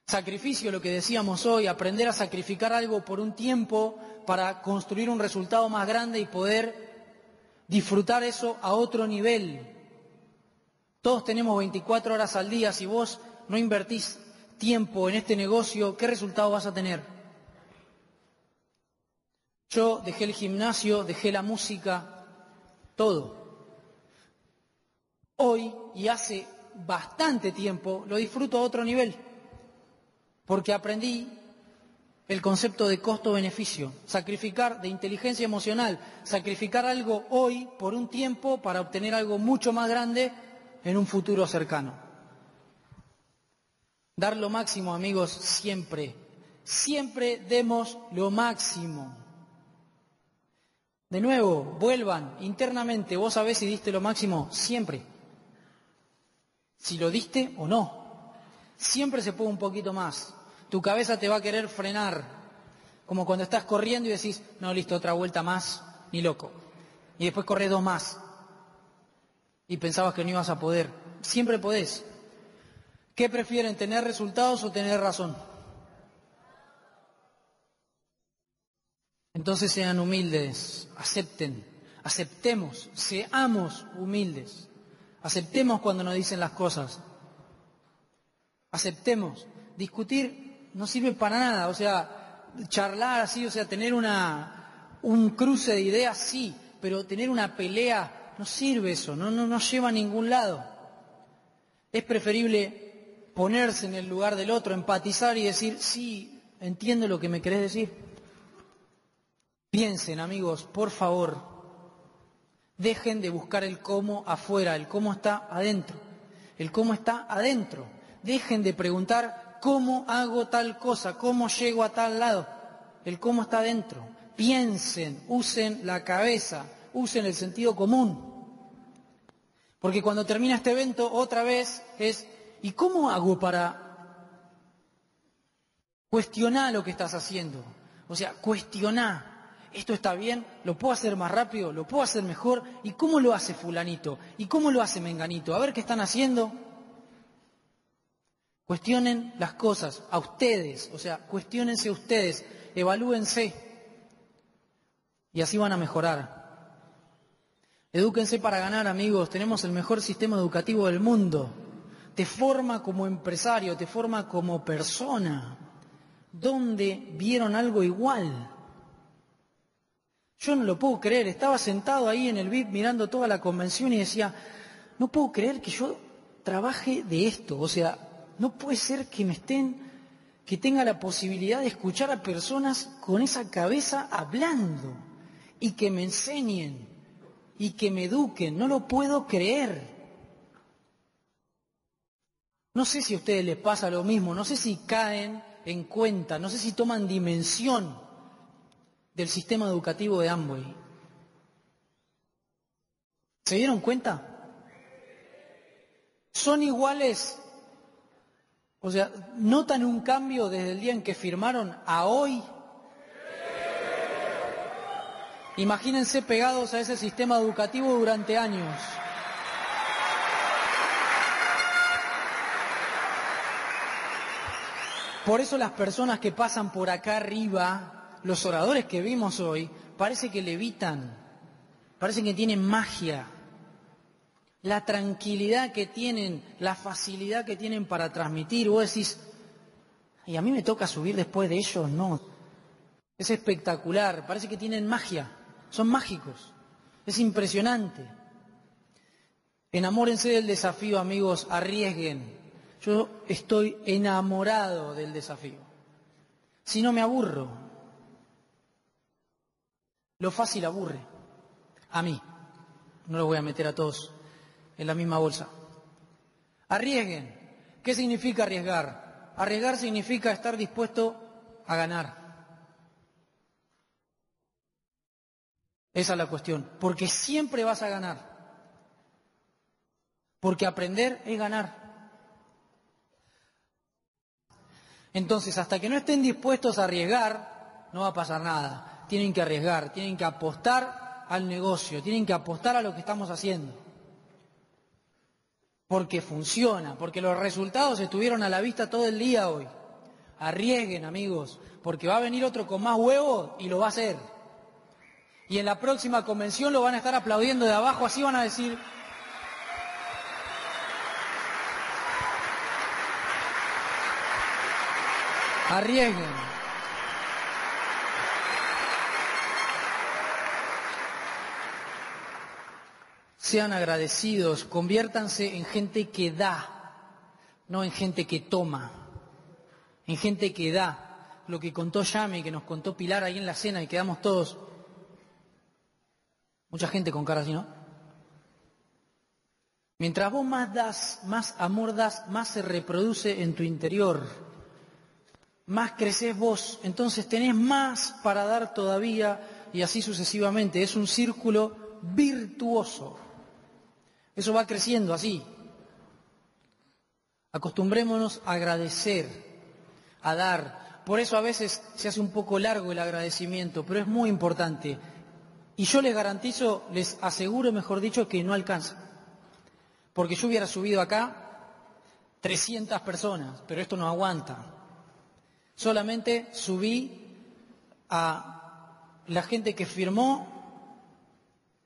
Sacrificio, lo que decíamos hoy, aprender a sacrificar algo por un tiempo para construir un resultado más grande y poder disfrutar eso a otro nivel. Todos tenemos 24 horas al día, si vos no invertís tiempo en este negocio, ¿qué resultado vas a tener? Yo dejé el gimnasio, dejé la música, todo. Hoy y hace bastante tiempo lo disfruto a otro nivel, porque aprendí el concepto de costo-beneficio, sacrificar de inteligencia emocional, sacrificar algo hoy por un tiempo para obtener algo mucho más grande en un futuro cercano. Dar lo máximo, amigos, siempre, siempre demos lo máximo. De nuevo, vuelvan internamente, vos sabés si diste lo máximo, siempre. Si lo diste o no. Siempre se puede un poquito más tu cabeza te va a querer frenar, como cuando estás corriendo y decís, no, listo, otra vuelta más, ni loco. Y después corres dos más. Y pensabas que no ibas a poder. Siempre podés. ¿Qué prefieren, tener resultados o tener razón? Entonces sean humildes, acepten, aceptemos, seamos humildes, aceptemos cuando nos dicen las cosas, aceptemos, discutir no sirve para nada. O sea, charlar así, o sea, tener una, un cruce de ideas, sí, pero tener una pelea, no sirve eso, no, no, no lleva a ningún lado. Es preferible ponerse en el lugar del otro, empatizar y decir, sí, entiendo lo que me querés decir. Piensen, amigos, por favor, dejen de buscar el cómo afuera, el cómo está adentro. El cómo está adentro. Dejen de preguntar ¿Cómo hago tal cosa? ¿Cómo llego a tal lado? El cómo está dentro. piensen, usen la cabeza, usen el sentido común. Porque cuando termina este evento, otra vez es, ¿y cómo hago para cuestionar lo que estás haciendo? O sea, cuestionar. ¿Esto está bien? ¿Lo puedo hacer más rápido? ¿Lo puedo hacer mejor? ¿Y cómo lo hace fulanito? ¿Y cómo lo hace menganito? A ver qué están haciendo. Cuestionen las cosas a ustedes, o sea, cuestionense ustedes, evalúense y así van a mejorar. Edúquense para ganar, amigos, tenemos el mejor sistema educativo del mundo. Te forma como empresario, te forma como persona. ¿Dónde vieron algo igual? Yo no lo puedo creer, estaba sentado ahí en el VIP mirando toda la convención y decía, no puedo creer que yo trabaje de esto, o sea, no puede ser que me estén, que tenga la posibilidad de escuchar a personas con esa cabeza hablando y que me enseñen y que me eduquen. No lo puedo creer. No sé si a ustedes les pasa lo mismo, no sé si caen en cuenta, no sé si toman dimensión del sistema educativo de Amway. ¿Se dieron cuenta? Son iguales o sea, ¿notan un cambio desde el día en que firmaron a hoy? Imagínense pegados a ese sistema educativo durante años. Por eso las personas que pasan por acá arriba, los oradores que vimos hoy, parece que levitan, parece que tienen magia la tranquilidad que tienen, la facilidad que tienen para transmitir. Vos decís, y a mí me toca subir después de ellos, no. Es espectacular, parece que tienen magia, son mágicos, es impresionante. Enamórense del desafío, amigos, arriesguen. Yo estoy enamorado del desafío. Si no me aburro, lo fácil aburre. A mí, no lo voy a meter a todos en la misma bolsa. Arriesguen. ¿Qué significa arriesgar? Arriesgar significa estar dispuesto a ganar. Esa es la cuestión. Porque siempre vas a ganar. Porque aprender es ganar. Entonces, hasta que no estén dispuestos a arriesgar, no va a pasar nada. Tienen que arriesgar, tienen que apostar al negocio, tienen que apostar a lo que estamos haciendo porque funciona, porque los resultados estuvieron a la vista todo el día hoy. Arriesguen, amigos, porque va a venir otro con más huevos y lo va a hacer. Y en la próxima convención lo van a estar aplaudiendo de abajo, así van a decir, arriesguen. Sean agradecidos, conviértanse en gente que da, no en gente que toma, en gente que da. Lo que contó Yami, que nos contó Pilar ahí en la cena y quedamos todos, mucha gente con cara así, ¿no? Mientras vos más das, más amor das, más se reproduce en tu interior, más creces vos, entonces tenés más para dar todavía y así sucesivamente. Es un círculo virtuoso. Eso va creciendo así. Acostumbrémonos a agradecer, a dar. Por eso a veces se hace un poco largo el agradecimiento, pero es muy importante. Y yo les garantizo, les aseguro, mejor dicho, que no alcanza. Porque yo hubiera subido acá 300 personas, pero esto no aguanta. Solamente subí a la gente que firmó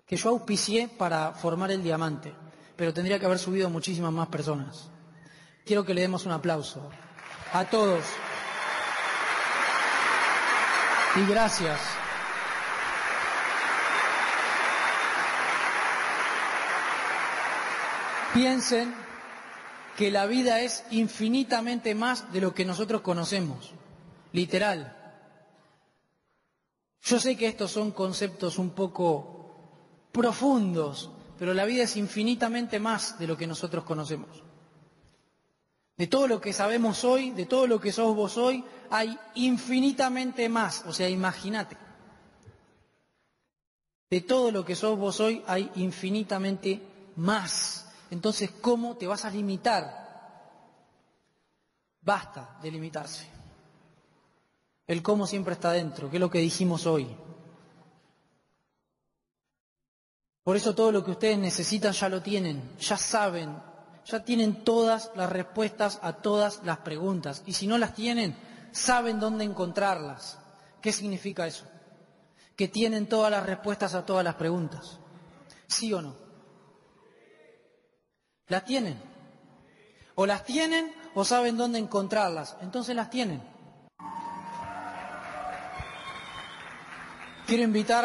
que yo auspicié para formar el diamante, pero tendría que haber subido muchísimas más personas. Quiero que le demos un aplauso a todos. Y gracias. Piensen que la vida es infinitamente más de lo que nosotros conocemos, literal. Yo sé que estos son conceptos un poco profundos, pero la vida es infinitamente más de lo que nosotros conocemos. De todo lo que sabemos hoy, de todo lo que sos vos hoy, hay infinitamente más. O sea, imagínate. De todo lo que sos vos hoy hay infinitamente más. Entonces, ¿cómo te vas a limitar? Basta de limitarse. El cómo siempre está dentro, que es lo que dijimos hoy. Por eso todo lo que ustedes necesitan ya lo tienen, ya saben, ya tienen todas las respuestas a todas las preguntas. Y si no las tienen, saben dónde encontrarlas. ¿Qué significa eso? Que tienen todas las respuestas a todas las preguntas. ¿Sí o no? ¿Las tienen? O las tienen o saben dónde encontrarlas. Entonces las tienen. Quiero invitar